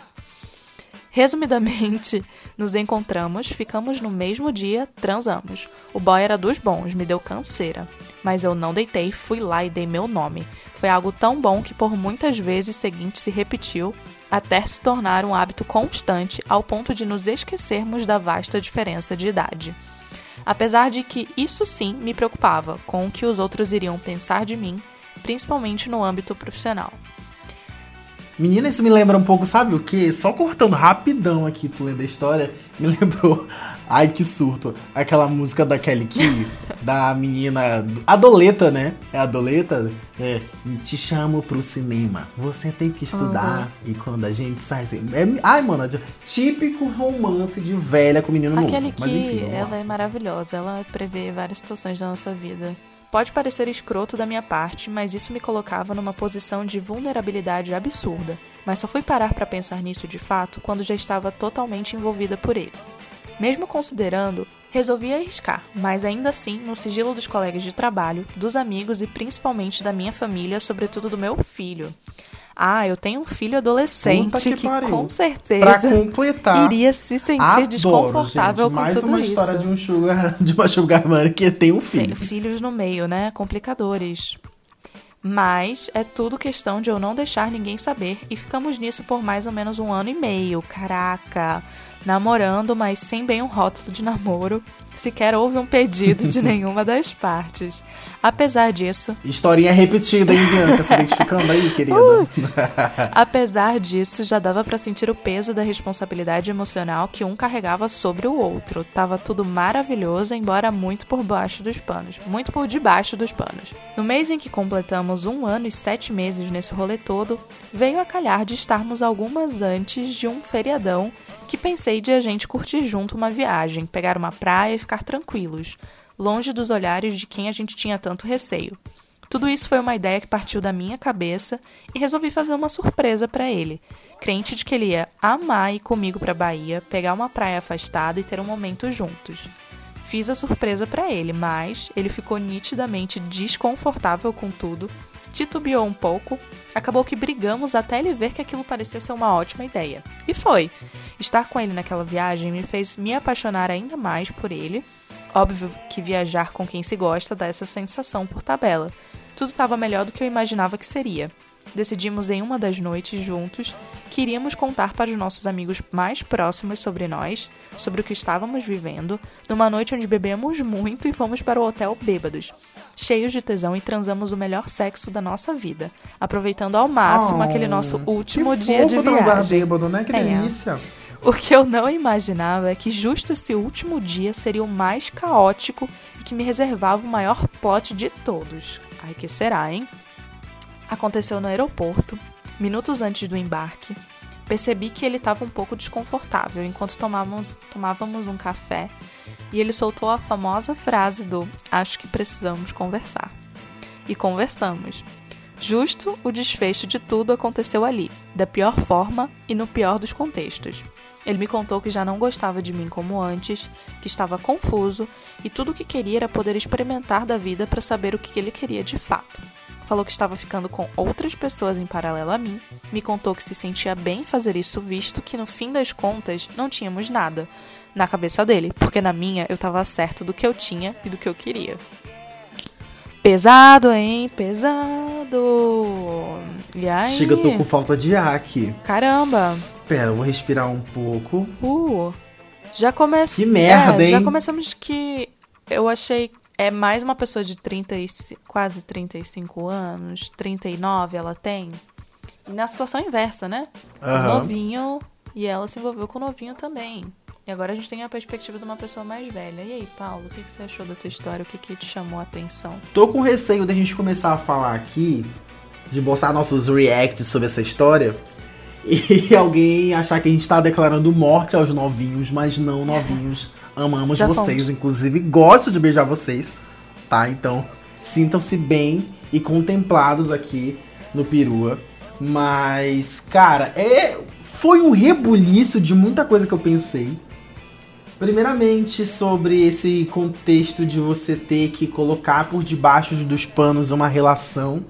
Resumidamente, nos encontramos, ficamos no mesmo dia, transamos. O boy era dos bons, me deu canseira. Mas eu não deitei, fui lá e dei meu nome. Foi algo tão bom que por muitas vezes seguintes se repetiu, até se tornar um hábito constante ao ponto de nos esquecermos da vasta diferença de idade apesar de que isso sim me preocupava com o que os outros iriam pensar de mim, principalmente no âmbito profissional. Menina, isso me lembra um pouco, sabe o que? Só cortando rapidão aqui, tu lendo a história, me lembrou. Ai, que surto. Aquela música da Kelly Key, da menina. A Doleta, né? É a Doleta. É. Te chamo pro cinema. Você tem que estudar. Uhum. E quando a gente sai. Assim, é, ai, mano, típico romance de velha com menino novo. A Kelly Key, ela é maravilhosa. Ela prevê várias situações da nossa vida. Pode parecer escroto da minha parte, mas isso me colocava numa posição de vulnerabilidade absurda. Mas só fui parar para pensar nisso de fato quando já estava totalmente envolvida por ele. Mesmo considerando, resolvi arriscar, mas ainda assim no sigilo dos colegas de trabalho, dos amigos e principalmente da minha família, sobretudo do meu filho. Ah, eu tenho um filho adolescente que, que com certeza iria se sentir adoro, desconfortável gente, com mais tudo uma isso. história de um sugar, de uma sugar mãe que tem um filho. Sim, filhos no meio, né? Complicadores. Mas é tudo questão de eu não deixar ninguém saber e ficamos nisso por mais ou menos um ano e meio. Caraca! Namorando, mas sem bem um rótulo de namoro, sequer houve um pedido de nenhuma das partes. Apesar disso. Historinha repetida, hein, Bianca? Se identificando aí, querida? Uh! Apesar disso, já dava para sentir o peso da responsabilidade emocional que um carregava sobre o outro. Tava tudo maravilhoso, embora muito por baixo dos panos. Muito por debaixo dos panos. No mês em que completamos um ano e sete meses nesse rolê todo, veio a calhar de estarmos algumas antes de um feriadão que pensei de a gente curtir junto uma viagem, pegar uma praia e ficar tranquilos, longe dos olhares de quem a gente tinha tanto receio. Tudo isso foi uma ideia que partiu da minha cabeça e resolvi fazer uma surpresa para ele, crente de que ele ia amar ir comigo para Bahia, pegar uma praia afastada e ter um momento juntos. Fiz a surpresa para ele, mas ele ficou nitidamente desconfortável com tudo titubeou um pouco, acabou que brigamos até ele ver que aquilo parecia ser uma ótima ideia. E foi. Estar com ele naquela viagem me fez me apaixonar ainda mais por ele. Óbvio que viajar com quem se gosta dá essa sensação por tabela. Tudo estava melhor do que eu imaginava que seria decidimos em uma das noites juntos que iríamos contar para os nossos amigos mais próximos sobre nós, sobre o que estávamos vivendo, numa noite onde bebemos muito e fomos para o hotel bêbados, cheios de tesão e transamos o melhor sexo da nossa vida, aproveitando ao máximo oh, aquele nosso último dia de viagem. transar bêbado, né? Que é. delícia. O que eu não imaginava é que justo esse último dia seria o mais caótico e que me reservava o maior plot de todos. Ai, que será, hein? Aconteceu no aeroporto, minutos antes do embarque. Percebi que ele estava um pouco desconfortável enquanto tomávamos, tomávamos um café e ele soltou a famosa frase do Acho que precisamos conversar. E conversamos. Justo o desfecho de tudo aconteceu ali, da pior forma e no pior dos contextos. Ele me contou que já não gostava de mim como antes, que estava confuso e tudo o que queria era poder experimentar da vida para saber o que ele queria de fato falou que estava ficando com outras pessoas em paralelo a mim, me contou que se sentia bem fazer isso, visto que no fim das contas não tínhamos nada na cabeça dele, porque na minha eu estava certo do que eu tinha e do que eu queria. Pesado, hein? Pesado. E aí? Chega, eu tô com falta de ar aqui. Caramba. Pera, eu vou respirar um pouco. Uh. Já começa. Que merda, é, hein? Já começamos que eu achei é mais uma pessoa de 30 e, quase 35 anos, 39 ela tem. E na situação inversa, né? O novinho e ela se envolveu com o novinho também. E agora a gente tem a perspectiva de uma pessoa mais velha. E aí, Paulo, o que, que você achou dessa história? O que, que te chamou a atenção? Tô com receio da gente começar a falar aqui, de mostrar nossos reacts sobre essa história, e alguém achar que a gente tá declarando morte aos novinhos, mas não, novinhos. Amamos Já vocês, fomos. inclusive gosto de beijar vocês, tá? Então, sintam-se bem e contemplados aqui no Perua. Mas, cara, é foi um rebuliço de muita coisa que eu pensei. Primeiramente, sobre esse contexto de você ter que colocar por debaixo dos panos uma relação,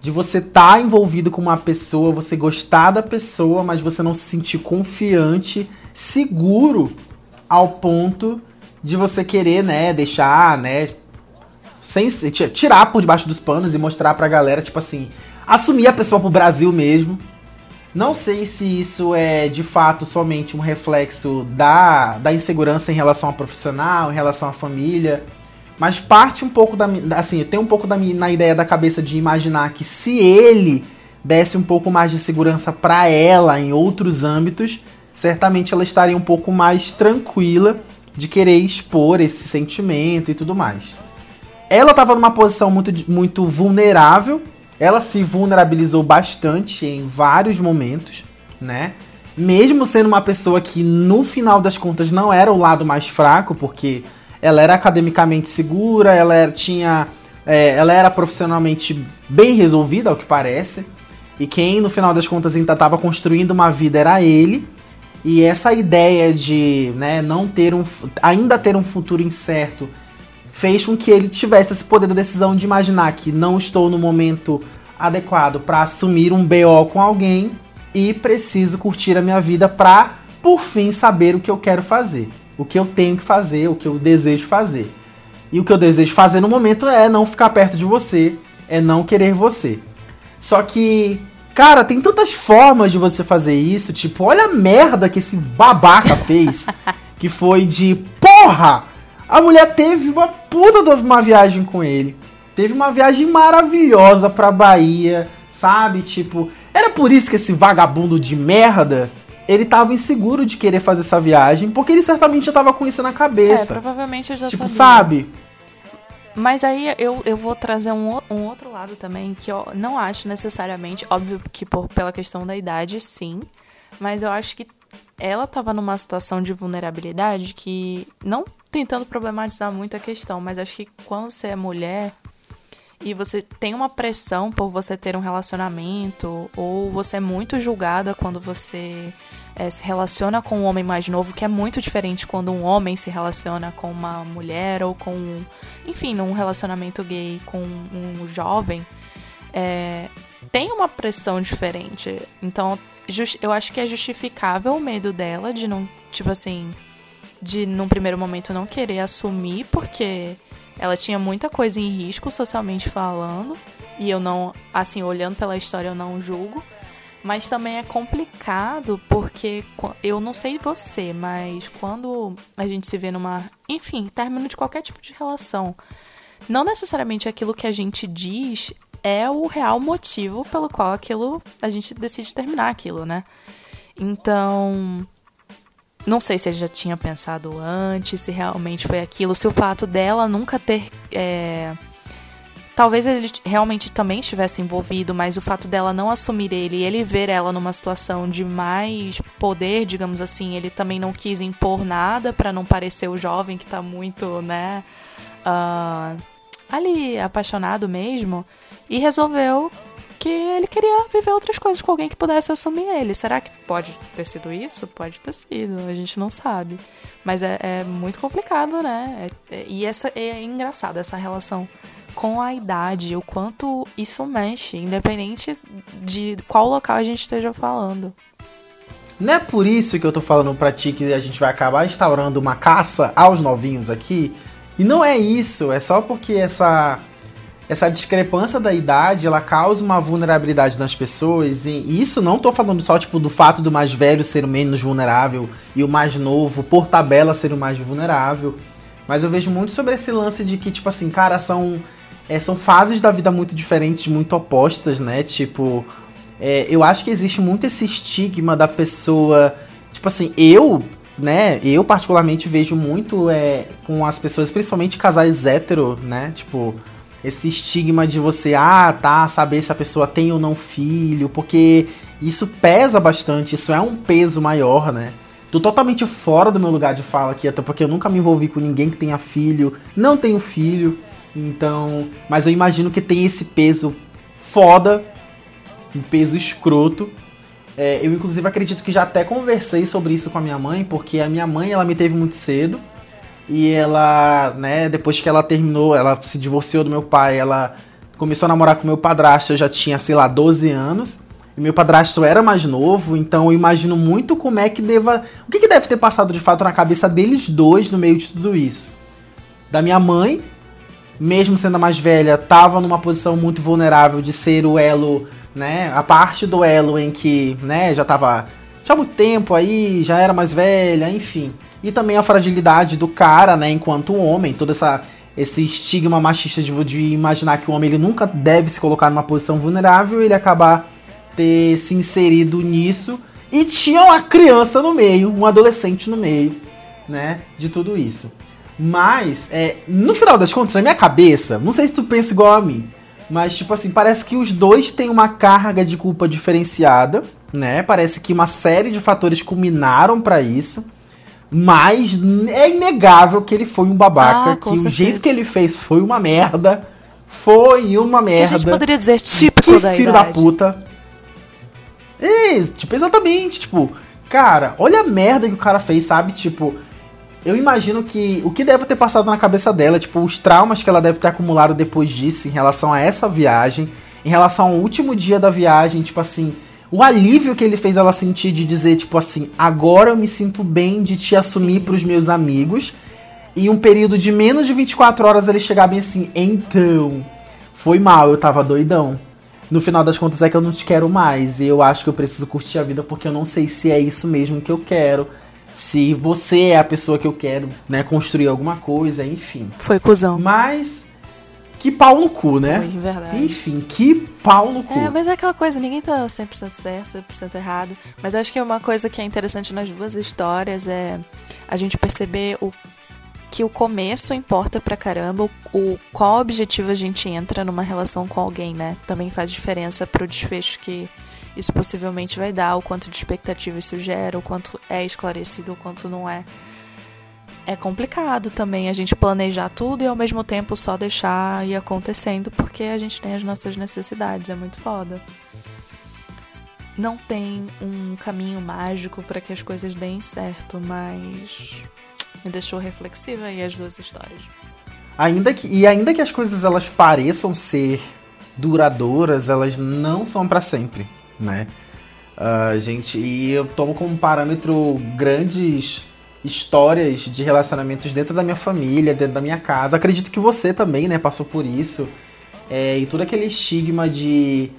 de você estar envolvido com uma pessoa, você gostar da pessoa, mas você não se sentir confiante, seguro ao ponto de você querer, né, deixar, né, sem se- ti- tirar por debaixo dos panos e mostrar pra galera, tipo assim, assumir a pessoa pro Brasil mesmo. Não sei se isso é de fato somente um reflexo da, da insegurança em relação ao profissional, em relação à família, mas parte um pouco da. Assim, eu tenho um pouco da na ideia da cabeça de imaginar que se ele desse um pouco mais de segurança pra ela em outros âmbitos, certamente ela estaria um pouco mais tranquila de querer expor esse sentimento e tudo mais. Ela estava numa posição muito, muito vulnerável. Ela se vulnerabilizou bastante em vários momentos, né? Mesmo sendo uma pessoa que, no final das contas, não era o lado mais fraco, porque ela era academicamente segura, ela era, tinha. é, ela era profissionalmente bem resolvida, ao que parece. E quem, no final das contas, ainda estava construindo uma vida era ele. E essa ideia de né, não ter um. ainda ter um futuro incerto fez com que ele tivesse esse poder da decisão de imaginar que não estou no momento adequado para assumir um BO com alguém e preciso curtir a minha vida para, por fim, saber o que eu quero fazer, o que eu tenho que fazer, o que eu desejo fazer. E o que eu desejo fazer no momento é não ficar perto de você, é não querer você. Só que, cara, tem tantas formas de você fazer isso, tipo, olha a merda que esse babaca fez, que foi de, porra, a mulher teve uma puta de uma viagem com ele. Teve uma viagem maravilhosa pra Bahia, sabe? Tipo, era por isso que esse vagabundo de merda, ele tava inseguro de querer fazer essa viagem, porque ele certamente já tava com isso na É, cabeça. provavelmente eu já tipo, sabia. sabe? Mas aí eu, eu vou trazer um, um outro lado também, que eu não acho necessariamente, óbvio que por, pela questão da idade, sim. Mas eu acho que ela tava numa situação de vulnerabilidade que, não tentando problematizar muito a questão, mas acho que quando você é mulher e você tem uma pressão por você ter um relacionamento, ou você é muito julgada quando você eh, se relaciona com um homem mais novo, que é muito diferente quando um homem se relaciona com uma mulher ou com, um- enfim, num relacionamento gay com um jovem, é, tem uma pressão diferente. Então, eu acho que é justificável o medo dela de não, tipo assim, de num primeiro momento não querer assumir, porque ela tinha muita coisa em risco socialmente falando, e eu não, assim, olhando pela história, eu não julgo. Mas também é complicado porque qu- eu não sei você, mas quando a gente se vê numa, enfim, término de qualquer tipo de relação, não necessariamente aquilo que a gente diz é o real motivo pelo qual aquilo a gente decide terminar aquilo, né? Então, não sei se ele já tinha pensado antes, se realmente foi aquilo, se o fato dela nunca ter. é, Talvez ele realmente também estivesse envolvido, mas o fato dela não assumir ele e ele ver ela numa situação de mais poder, digamos assim, ele também não quis impor nada pra não parecer o jovem que tá muito, né, ah, ali apaixonado mesmo, e resolveu que ele queria viver outras coisas com alguém que pudesse assumir ele. Será que pode ter sido isso? Pode ter sido, a gente não sabe. Mas é, é muito complicado, né? É- é- e essa é engraçado, essa relação com a idade, o quanto isso mexe, independente de qual local a gente esteja falando. Não é por isso que eu tô falando pra ti que a gente vai acabar instaurando uma caça aos novinhos aqui. E não é isso, é só porque essa essa discrepância da idade, ela causa uma vulnerabilidade nas pessoas, e isso não tô falando só, tipo, do fato do mais velho ser o menos vulnerável e o mais novo, por tabela, ser o mais vulnerável, mas eu vejo muito sobre esse lance de que, tipo assim, cara, são, é, são fases da vida muito diferentes, muito opostas, né? Tipo, é, eu acho que existe muito esse estigma da pessoa, tipo assim, eu né, eu particularmente vejo muito é, com as pessoas, principalmente casais hétero, né, tipo, esse estigma de você, ah, tá, saber se a pessoa tem ou não filho, porque isso pesa bastante, isso é um peso maior, né. Tô totalmente fora do meu lugar de fala aqui, até porque eu nunca me envolvi com ninguém que tenha filho, não tenho filho, então, mas eu imagino que tem esse peso foda, um peso escroto, é, eu, inclusive, acredito que já até conversei sobre isso com a minha mãe, porque a minha mãe, ela me teve muito cedo. E ela, né, depois que ela terminou, ela se divorciou do meu pai, ela começou a namorar com meu padrasto, eu já tinha, sei lá, 12 anos. E meu padrasto era mais novo, então eu imagino muito como é que deva. O que, que deve ter passado de fato na cabeça deles dois no meio de tudo isso. Da minha mãe, mesmo sendo a mais velha, tava numa posição muito vulnerável de ser o elo né? A parte do elo em que, né, já tava já muito tempo aí, já era mais velha, enfim. E também a fragilidade do cara, né, enquanto homem, toda essa esse estigma machista de, de imaginar que o homem ele nunca deve se colocar numa posição vulnerável, ele acabar ter se inserido nisso e tinha uma criança no meio, um adolescente no meio, né, de tudo isso. Mas, é, no final das contas, na minha cabeça, não sei se tu pensa igual a mim, mas, tipo assim, parece que os dois têm uma carga de culpa diferenciada, né? Parece que uma série de fatores culminaram para isso. Mas é inegável que ele foi um babaca, ah, que certeza. o jeito que ele fez foi uma merda. Foi uma merda. Que a gente poderia dizer típico que da filho idade. da puta. É, tipo, exatamente, tipo, cara, olha a merda que o cara fez, sabe? Tipo, eu imagino que o que deve ter passado na cabeça dela, tipo, os traumas que ela deve ter acumulado depois disso em relação a essa viagem, em relação ao último dia da viagem, tipo assim, o alívio que ele fez ela sentir de dizer, tipo assim, agora eu me sinto bem de te assumir para os meus amigos. E um período de menos de 24 horas ele chegar bem assim, então, foi mal, eu tava doidão. No final das contas é que eu não te quero mais. E eu acho que eu preciso curtir a vida porque eu não sei se é isso mesmo que eu quero se você é a pessoa que eu quero, né, construir alguma coisa, enfim. Foi cuzão. Mas que pau no cu, né? Foi, verdade. Enfim, que pau no cu. É, mas é aquela coisa, ninguém tá 100% certo, 100% errado. Mas eu acho que uma coisa que é interessante nas duas histórias é a gente perceber o que o começo importa pra caramba, o, o qual objetivo a gente entra numa relação com alguém, né? Também faz diferença pro desfecho que isso possivelmente vai dar, o quanto de expectativa isso gera, o quanto é esclarecido, o quanto não é. É complicado também a gente planejar tudo e ao mesmo tempo só deixar ir acontecendo porque a gente tem as nossas necessidades, é muito foda. Não tem um caminho mágico para que as coisas deem certo, mas me deixou reflexiva aí as duas histórias. Ainda que, e ainda que as coisas elas pareçam ser duradouras, elas não são para sempre né? Uh, gente, e eu tomo como parâmetro grandes histórias de relacionamentos dentro da minha família, dentro da minha casa. Acredito que você também, né, passou por isso. É, e todo aquele estigma de,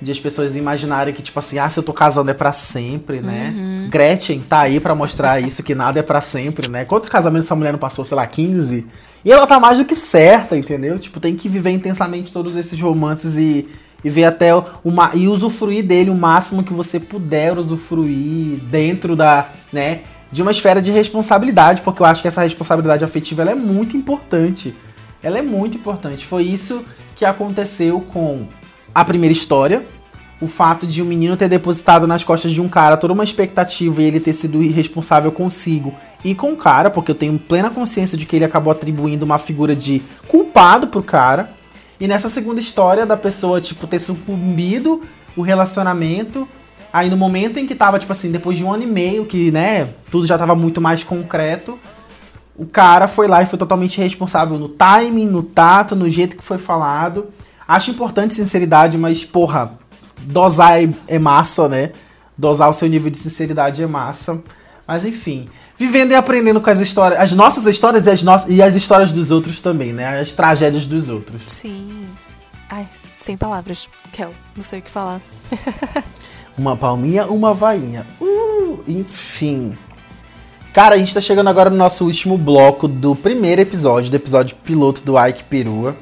de as pessoas imaginarem que, tipo assim, ah, se eu tô casando é para sempre, né? Uhum. Gretchen tá aí para mostrar isso, que nada é para sempre, né? Quantos casamentos essa mulher não passou, sei lá, 15? E ela tá mais do que certa, entendeu? Tipo, tem que viver intensamente todos esses romances e e ver até uma e usufruir dele o máximo que você puder usufruir dentro da, né, de uma esfera de responsabilidade, porque eu acho que essa responsabilidade afetiva ela é muito importante. Ela é muito importante. Foi isso que aconteceu com a primeira história, o fato de um menino ter depositado nas costas de um cara toda uma expectativa e ele ter sido irresponsável consigo e com o cara, porque eu tenho plena consciência de que ele acabou atribuindo uma figura de culpado pro cara. E nessa segunda história da pessoa, tipo, ter sucumbido o relacionamento. Aí no momento em que tava, tipo assim, depois de um ano e meio, que, né, tudo já tava muito mais concreto, o cara foi lá e foi totalmente responsável no timing, no tato, no jeito que foi falado. Acho importante sinceridade, mas, porra, dosar é, é massa, né? Dosar o seu nível de sinceridade é massa. Mas enfim vivendo e aprendendo com as histórias, as nossas histórias e as, no e as histórias dos outros também, né? As tragédias dos outros. Sim. Ai, sem palavras. Kel, não sei o que falar. uma palminha, uma vainha. Uh, enfim. Cara, a gente tá chegando agora no nosso último bloco do primeiro episódio, do episódio piloto do Ike Perua.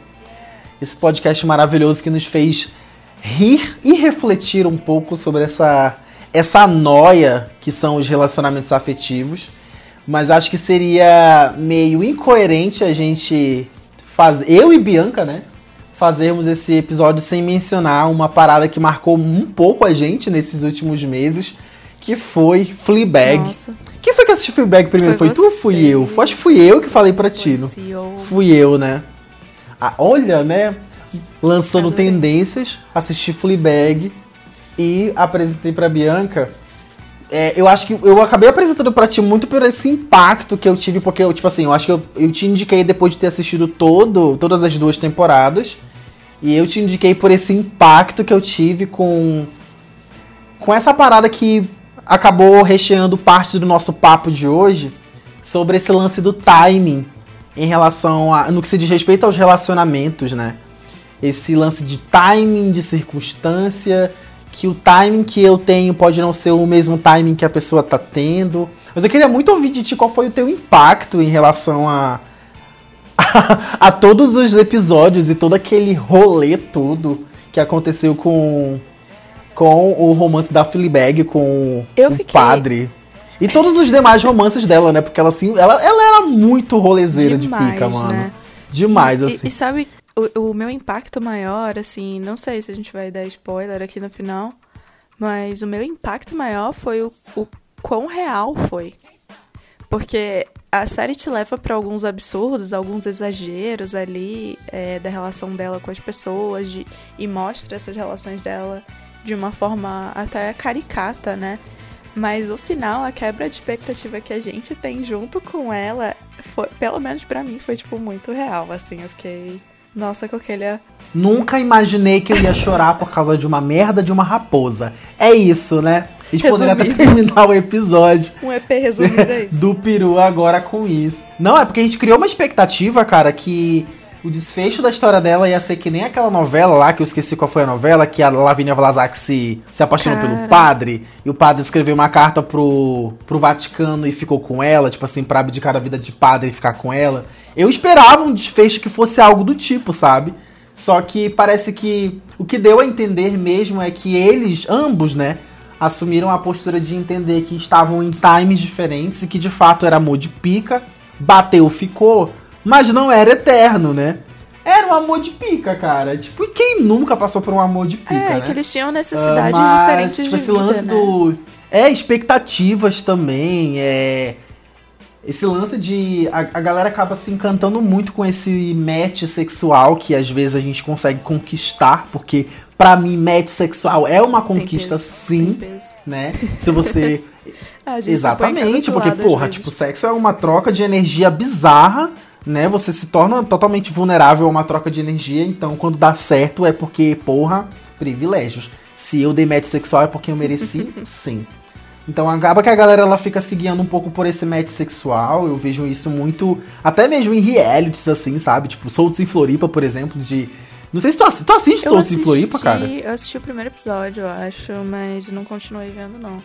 Esse podcast maravilhoso que nos fez rir e refletir um pouco sobre essa, essa noia que são os relacionamentos afetivos. Mas acho que seria meio incoerente a gente fazer. Eu e Bianca, né? Fazermos esse episódio sem mencionar uma parada que marcou um pouco a gente nesses últimos meses, que foi Fleabag. Nossa. Quem foi que assistiu Fleabag primeiro? Foi, foi tu ou fui eu? Acho que fui eu que falei pra ti. Fui eu, né? Ah, olha, né? Lançando tendências, assisti Fleabag e apresentei pra Bianca. É, eu acho que eu acabei apresentando pra ti muito por esse impacto que eu tive, porque eu, tipo assim, eu acho que eu, eu te indiquei depois de ter assistido todo, todas as duas temporadas. E eu te indiquei por esse impacto que eu tive com. Com essa parada que acabou recheando parte do nosso papo de hoje sobre esse lance do timing em relação a. no que se diz respeito aos relacionamentos, né? Esse lance de timing, de circunstância, que o timing que eu tenho pode não ser o mesmo timing que a pessoa tá tendo. Mas eu queria muito ouvir de ti qual foi o teu impacto em relação a, a, a todos os episódios e todo aquele rolê todo que aconteceu com com o romance da Fleabag com eu o fiquei... padre. E todos os demais romances dela, né? Porque ela assim, ela, ela era muito rolezeira Demais, de pica, mano. Né? Demais, e, assim. E, e sabe, o, o meu impacto maior, assim, não sei se a gente vai dar spoiler aqui no final, mas o meu impacto maior foi o, o quão real foi. Porque a série te leva para alguns absurdos, alguns exageros ali é, da relação dela com as pessoas de, e mostra essas relações dela de uma forma até caricata, né? Mas o final, a quebra de expectativa que a gente tem junto com ela, foi, pelo menos para mim, foi tipo muito real, assim. Eu fiquei, nossa, Coquelha. Nunca imaginei que eu ia chorar por causa de uma merda de uma raposa. É isso, né? A gente Resumido. poderia até terminar o episódio. Um EP resumido é isso. do peru agora com isso. Não, é porque a gente criou uma expectativa, cara, que o desfecho da história dela ia ser que nem aquela novela lá, que eu esqueci qual foi a novela, que a Lavínia Vlasak se, se apaixonou Cara. pelo padre, e o padre escreveu uma carta pro, pro Vaticano e ficou com ela, tipo assim, pra abdicar da vida de padre e ficar com ela. Eu esperava um desfecho que fosse algo do tipo, sabe? Só que parece que o que deu a entender mesmo é que eles, ambos, né, assumiram a postura de entender que estavam em times diferentes e que de fato era amor de pica, bateu, ficou, mas não era eterno, né? Era um amor de pica, cara. Tipo, e quem nunca passou por um amor de pica, é, né? que eles tinham necessidades uh, mas, diferentes tipo, de esse vida, lance né? do... É, expectativas também, é... Esse lance de... A, a galera acaba se encantando muito com esse match sexual que às vezes a gente consegue conquistar, porque para mim match sexual é uma conquista peso, sim, né? Se você... Exatamente, porque, porra, tipo, sexo é uma troca de energia bizarra né? Você se torna totalmente vulnerável a uma troca de energia. Então, quando dá certo, é porque, porra, privilégios. Se eu dei match sexual é porque eu mereci, sim. Então acaba que a galera ela fica se guiando um pouco por esse match sexual. Eu vejo isso muito. Até mesmo em realities, assim, sabe? Tipo, Soltos em Floripa, por exemplo, de. Não sei se tu, assi tu assiste Soltos em Floripa, cara. Eu assisti o primeiro episódio, eu acho, mas não continuei vendo, não.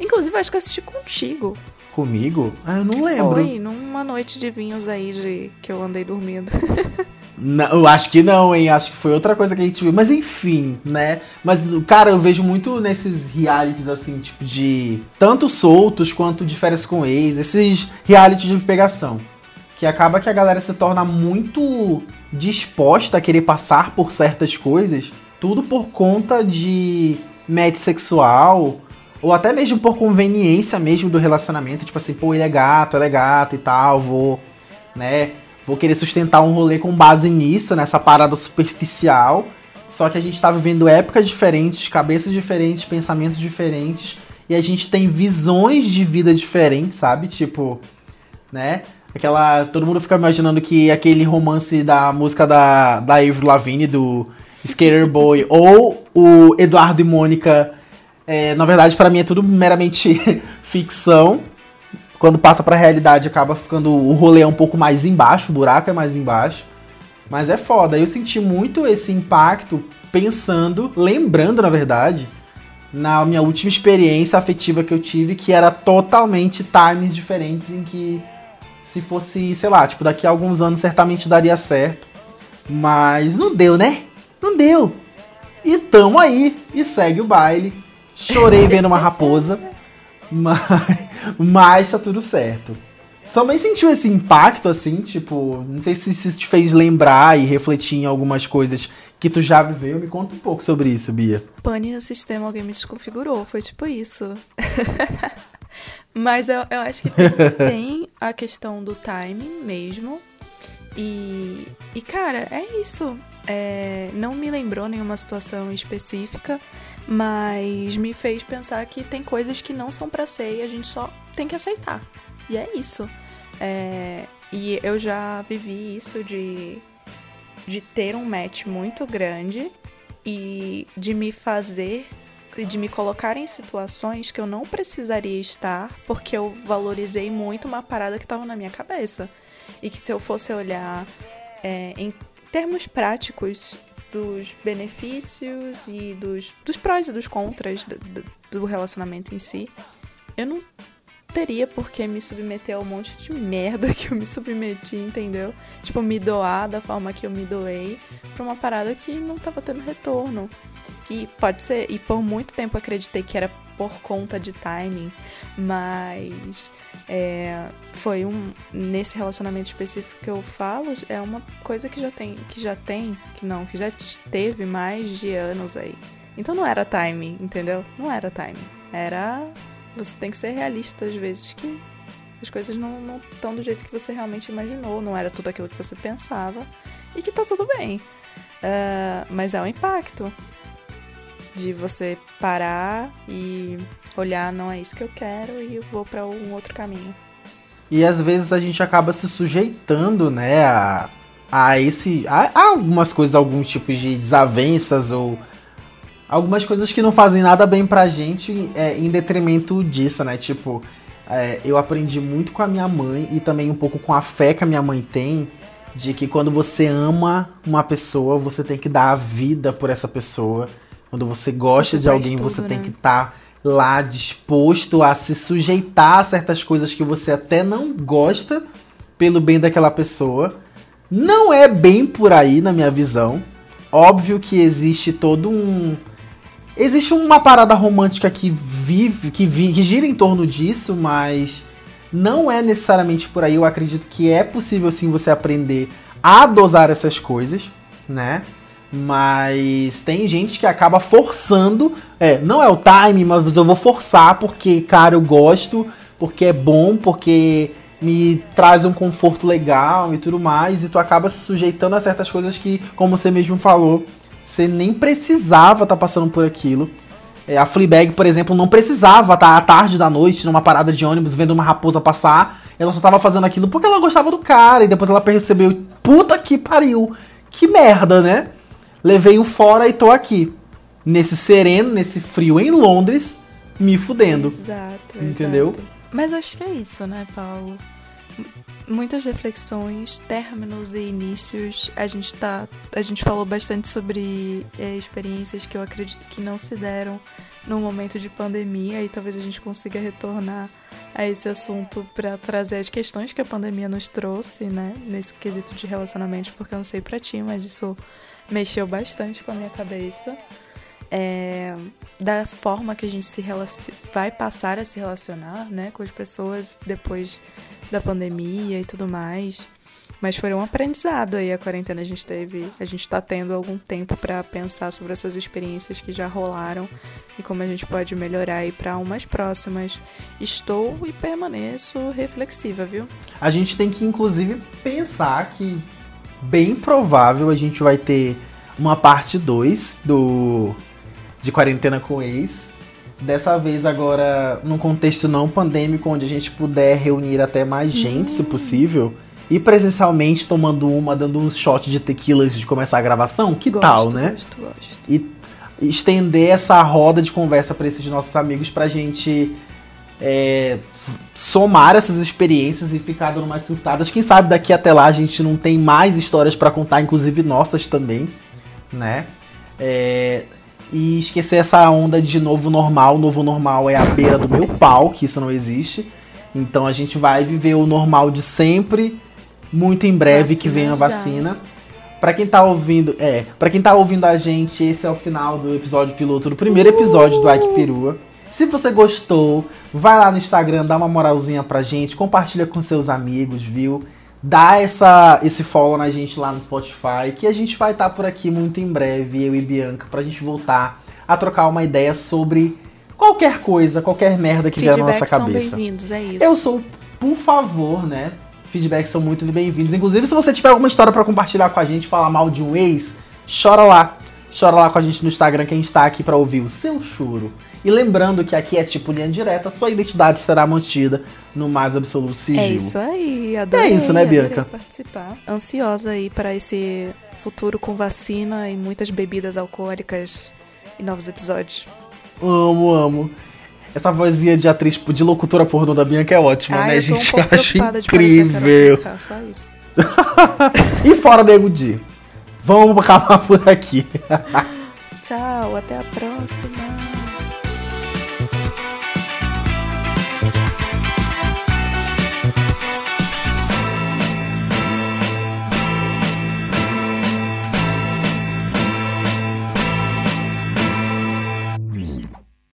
Inclusive, eu acho que eu assisti contigo comigo? Ah, eu não lembro. Foi numa noite de vinhos aí de que eu andei dormindo. Não, eu acho que não, hein? Acho que foi outra coisa que a gente viu. Mas enfim, né? Mas, cara, eu vejo muito nesses realities, assim, tipo de. Tanto soltos quanto de férias com ex, esses realities de pegação. Que acaba que a galera se torna muito disposta a querer passar por certas coisas. Tudo por conta de match sexual ou até mesmo por conveniência mesmo do relacionamento, tipo assim, pô, ele é gato, ela é gata e tal, vou, né, vou querer sustentar um rolê com base nisso, nessa parada superficial. Só que a gente tá vivendo épocas diferentes, cabeças diferentes, pensamentos diferentes, e a gente tem visões de vida diferentes, sabe? Tipo, né? Aquela. Todo mundo fica imaginando que aquele romance da música da, da Avril Lavigne, do Skater Boy, ou o Eduardo e Mônica é, na verdade, para mim é tudo meramente ficção. Quando passa pra realidade, acaba ficando o rolê um pouco mais embaixo, o buraco é mais embaixo. Mas é foda. Eu senti muito esse impacto pensando, lembrando, na verdade, na minha última experiência afetiva que eu tive, que era totalmente times diferentes em que se fosse, sei lá, tipo, daqui a alguns anos certamente daria certo. Mas não deu, né? Não deu. E tamo aí, e segue o baile. Chorei vendo uma raposa, mas, mas tá tudo certo. Também sentiu esse impacto, assim, tipo, não sei se isso te fez lembrar e refletir em algumas coisas que tu já viveu. Me conta um pouco sobre isso, Bia. Pane no sistema, alguém me desconfigurou, foi tipo isso. Mas eu, eu acho que tem, tem, a questão do timing mesmo. E, e cara, é isso. É, não me lembrou nenhuma situação específica, mas me fez pensar que tem coisas que não são para ser e a gente só tem que aceitar. E é isso. É, e eu já vivi isso de, de ter um match muito grande e de me fazer, de me colocar em situações que eu não precisaria estar, porque eu valorizei muito uma parada que estava na minha cabeça. E que se eu fosse olhar é, em termos práticos dos benefícios e dos, dos prós e dos contras do, do relacionamento em si, eu não teria por que me submeter ao monte de merda que eu me submeti, entendeu? Tipo, me doar da forma que eu me doei pra uma parada que não tava tendo retorno. E pode ser, e por muito tempo acreditei que era por conta de timing, mas é, foi um nesse relacionamento específico que eu falo é uma coisa que já tem que já tem que não que já teve mais de anos aí. Então não era timing entendeu? Não era timing. Era você tem que ser realista às vezes que as coisas não estão do jeito que você realmente imaginou, não era tudo aquilo que você pensava e que tá tudo bem. Uh, mas é o impacto de você parar e olhar, não é isso que eu quero e eu vou para um outro caminho. E às vezes a gente acaba se sujeitando, né, a, a esse. A, a algumas coisas, alguns tipos de desavenças ou algumas coisas que não fazem nada bem pra gente é, em detrimento disso, né? Tipo, é, eu aprendi muito com a minha mãe e também um pouco com a fé que a minha mãe tem de que quando você ama uma pessoa, você tem que dar a vida por essa pessoa. Quando você gosta você de alguém, tudo, você né? tem que estar tá lá disposto a se sujeitar a certas coisas que você até não gosta pelo bem daquela pessoa. Não é bem por aí na minha visão. Óbvio que existe todo um Existe uma parada romântica que vive, que, vi, que gira em torno disso, mas não é necessariamente por aí. Eu acredito que é possível sim você aprender a dosar essas coisas, né? Mas tem gente que acaba forçando. É, não é o time, mas eu vou forçar porque, cara, eu gosto, porque é bom, porque me traz um conforto legal e tudo mais. E tu acaba se sujeitando a certas coisas que, como você mesmo falou, você nem precisava estar tá passando por aquilo. É, a Fleabag, por exemplo, não precisava estar tá à tarde da noite numa parada de ônibus vendo uma raposa passar. Ela só tava fazendo aquilo porque ela gostava do cara. E depois ela percebeu, puta que pariu. Que merda, né? Levei o fora e tô aqui. Nesse sereno, nesse frio em Londres, me fudendo. Exato, Entendeu? Exato. Mas acho que é isso, né, Paulo? muitas reflexões, términos e inícios. A gente tá, a gente falou bastante sobre é, experiências que eu acredito que não se deram no momento de pandemia e talvez a gente consiga retornar a esse assunto para trazer as questões que a pandemia nos trouxe, né, nesse quesito de relacionamento, porque eu não sei para ti, mas isso mexeu bastante com a minha cabeça. É, da forma que a gente se vai passar a se relacionar, né, com as pessoas depois da pandemia e tudo mais. Mas foi um aprendizado aí a quarentena a gente teve, a gente está tendo algum tempo para pensar sobre essas experiências que já rolaram e como a gente pode melhorar aí para umas próximas. Estou e permaneço reflexiva, viu? A gente tem que inclusive pensar que bem provável a gente vai ter uma parte 2 do de quarentena com ex Dessa vez agora num contexto não pandêmico, onde a gente puder reunir até mais gente, se possível. E presencialmente tomando uma, dando uns shots de tequila antes de começar a gravação, que gosto, tal, né? Gosto, gosto. E estender essa roda de conversa para esses nossos amigos pra gente é, somar essas experiências e ficar dando mais surtadas. Quem sabe daqui até lá a gente não tem mais histórias para contar, inclusive nossas também, né? É, e esquecer essa onda de novo normal. O novo normal é a beira do meu pau, que isso não existe. Então a gente vai viver o normal de sempre, muito em breve vacina que vem a vacina. Para quem tá ouvindo, é, para quem tá ouvindo a gente, esse é o final do episódio piloto do primeiro episódio do Ike Perua. Se você gostou, vai lá no Instagram, dá uma moralzinha pra gente, compartilha com seus amigos, viu? Dá essa, esse follow na gente lá no Spotify, que a gente vai estar tá por aqui muito em breve, eu e Bianca, pra gente voltar a trocar uma ideia sobre qualquer coisa, qualquer merda que vier na nossa cabeça. São bem-vindos, é isso. Eu sou, por favor, né? Feedbacks são muito bem-vindos. Inclusive, se você tiver alguma história para compartilhar com a gente, falar mal de um ex, chora lá. Chora lá com a gente no Instagram que a gente tá aqui para ouvir o seu choro. E lembrando que aqui é tipo linha direta, sua identidade será mantida no mais absoluto sigilo. É isso aí, adorei. É isso, né, Bianca? participar. Ansiosa aí para esse futuro com vacina e muitas bebidas alcoólicas e novos episódios. Amo, amo. Essa vozinha de atriz, de locutora pornô da Bianca é ótima, Ai, né, eu tô gente? Um pouco acho incrível. De só isso. e fora Nego Di. Vamos acabar por aqui. Tchau, até a próxima.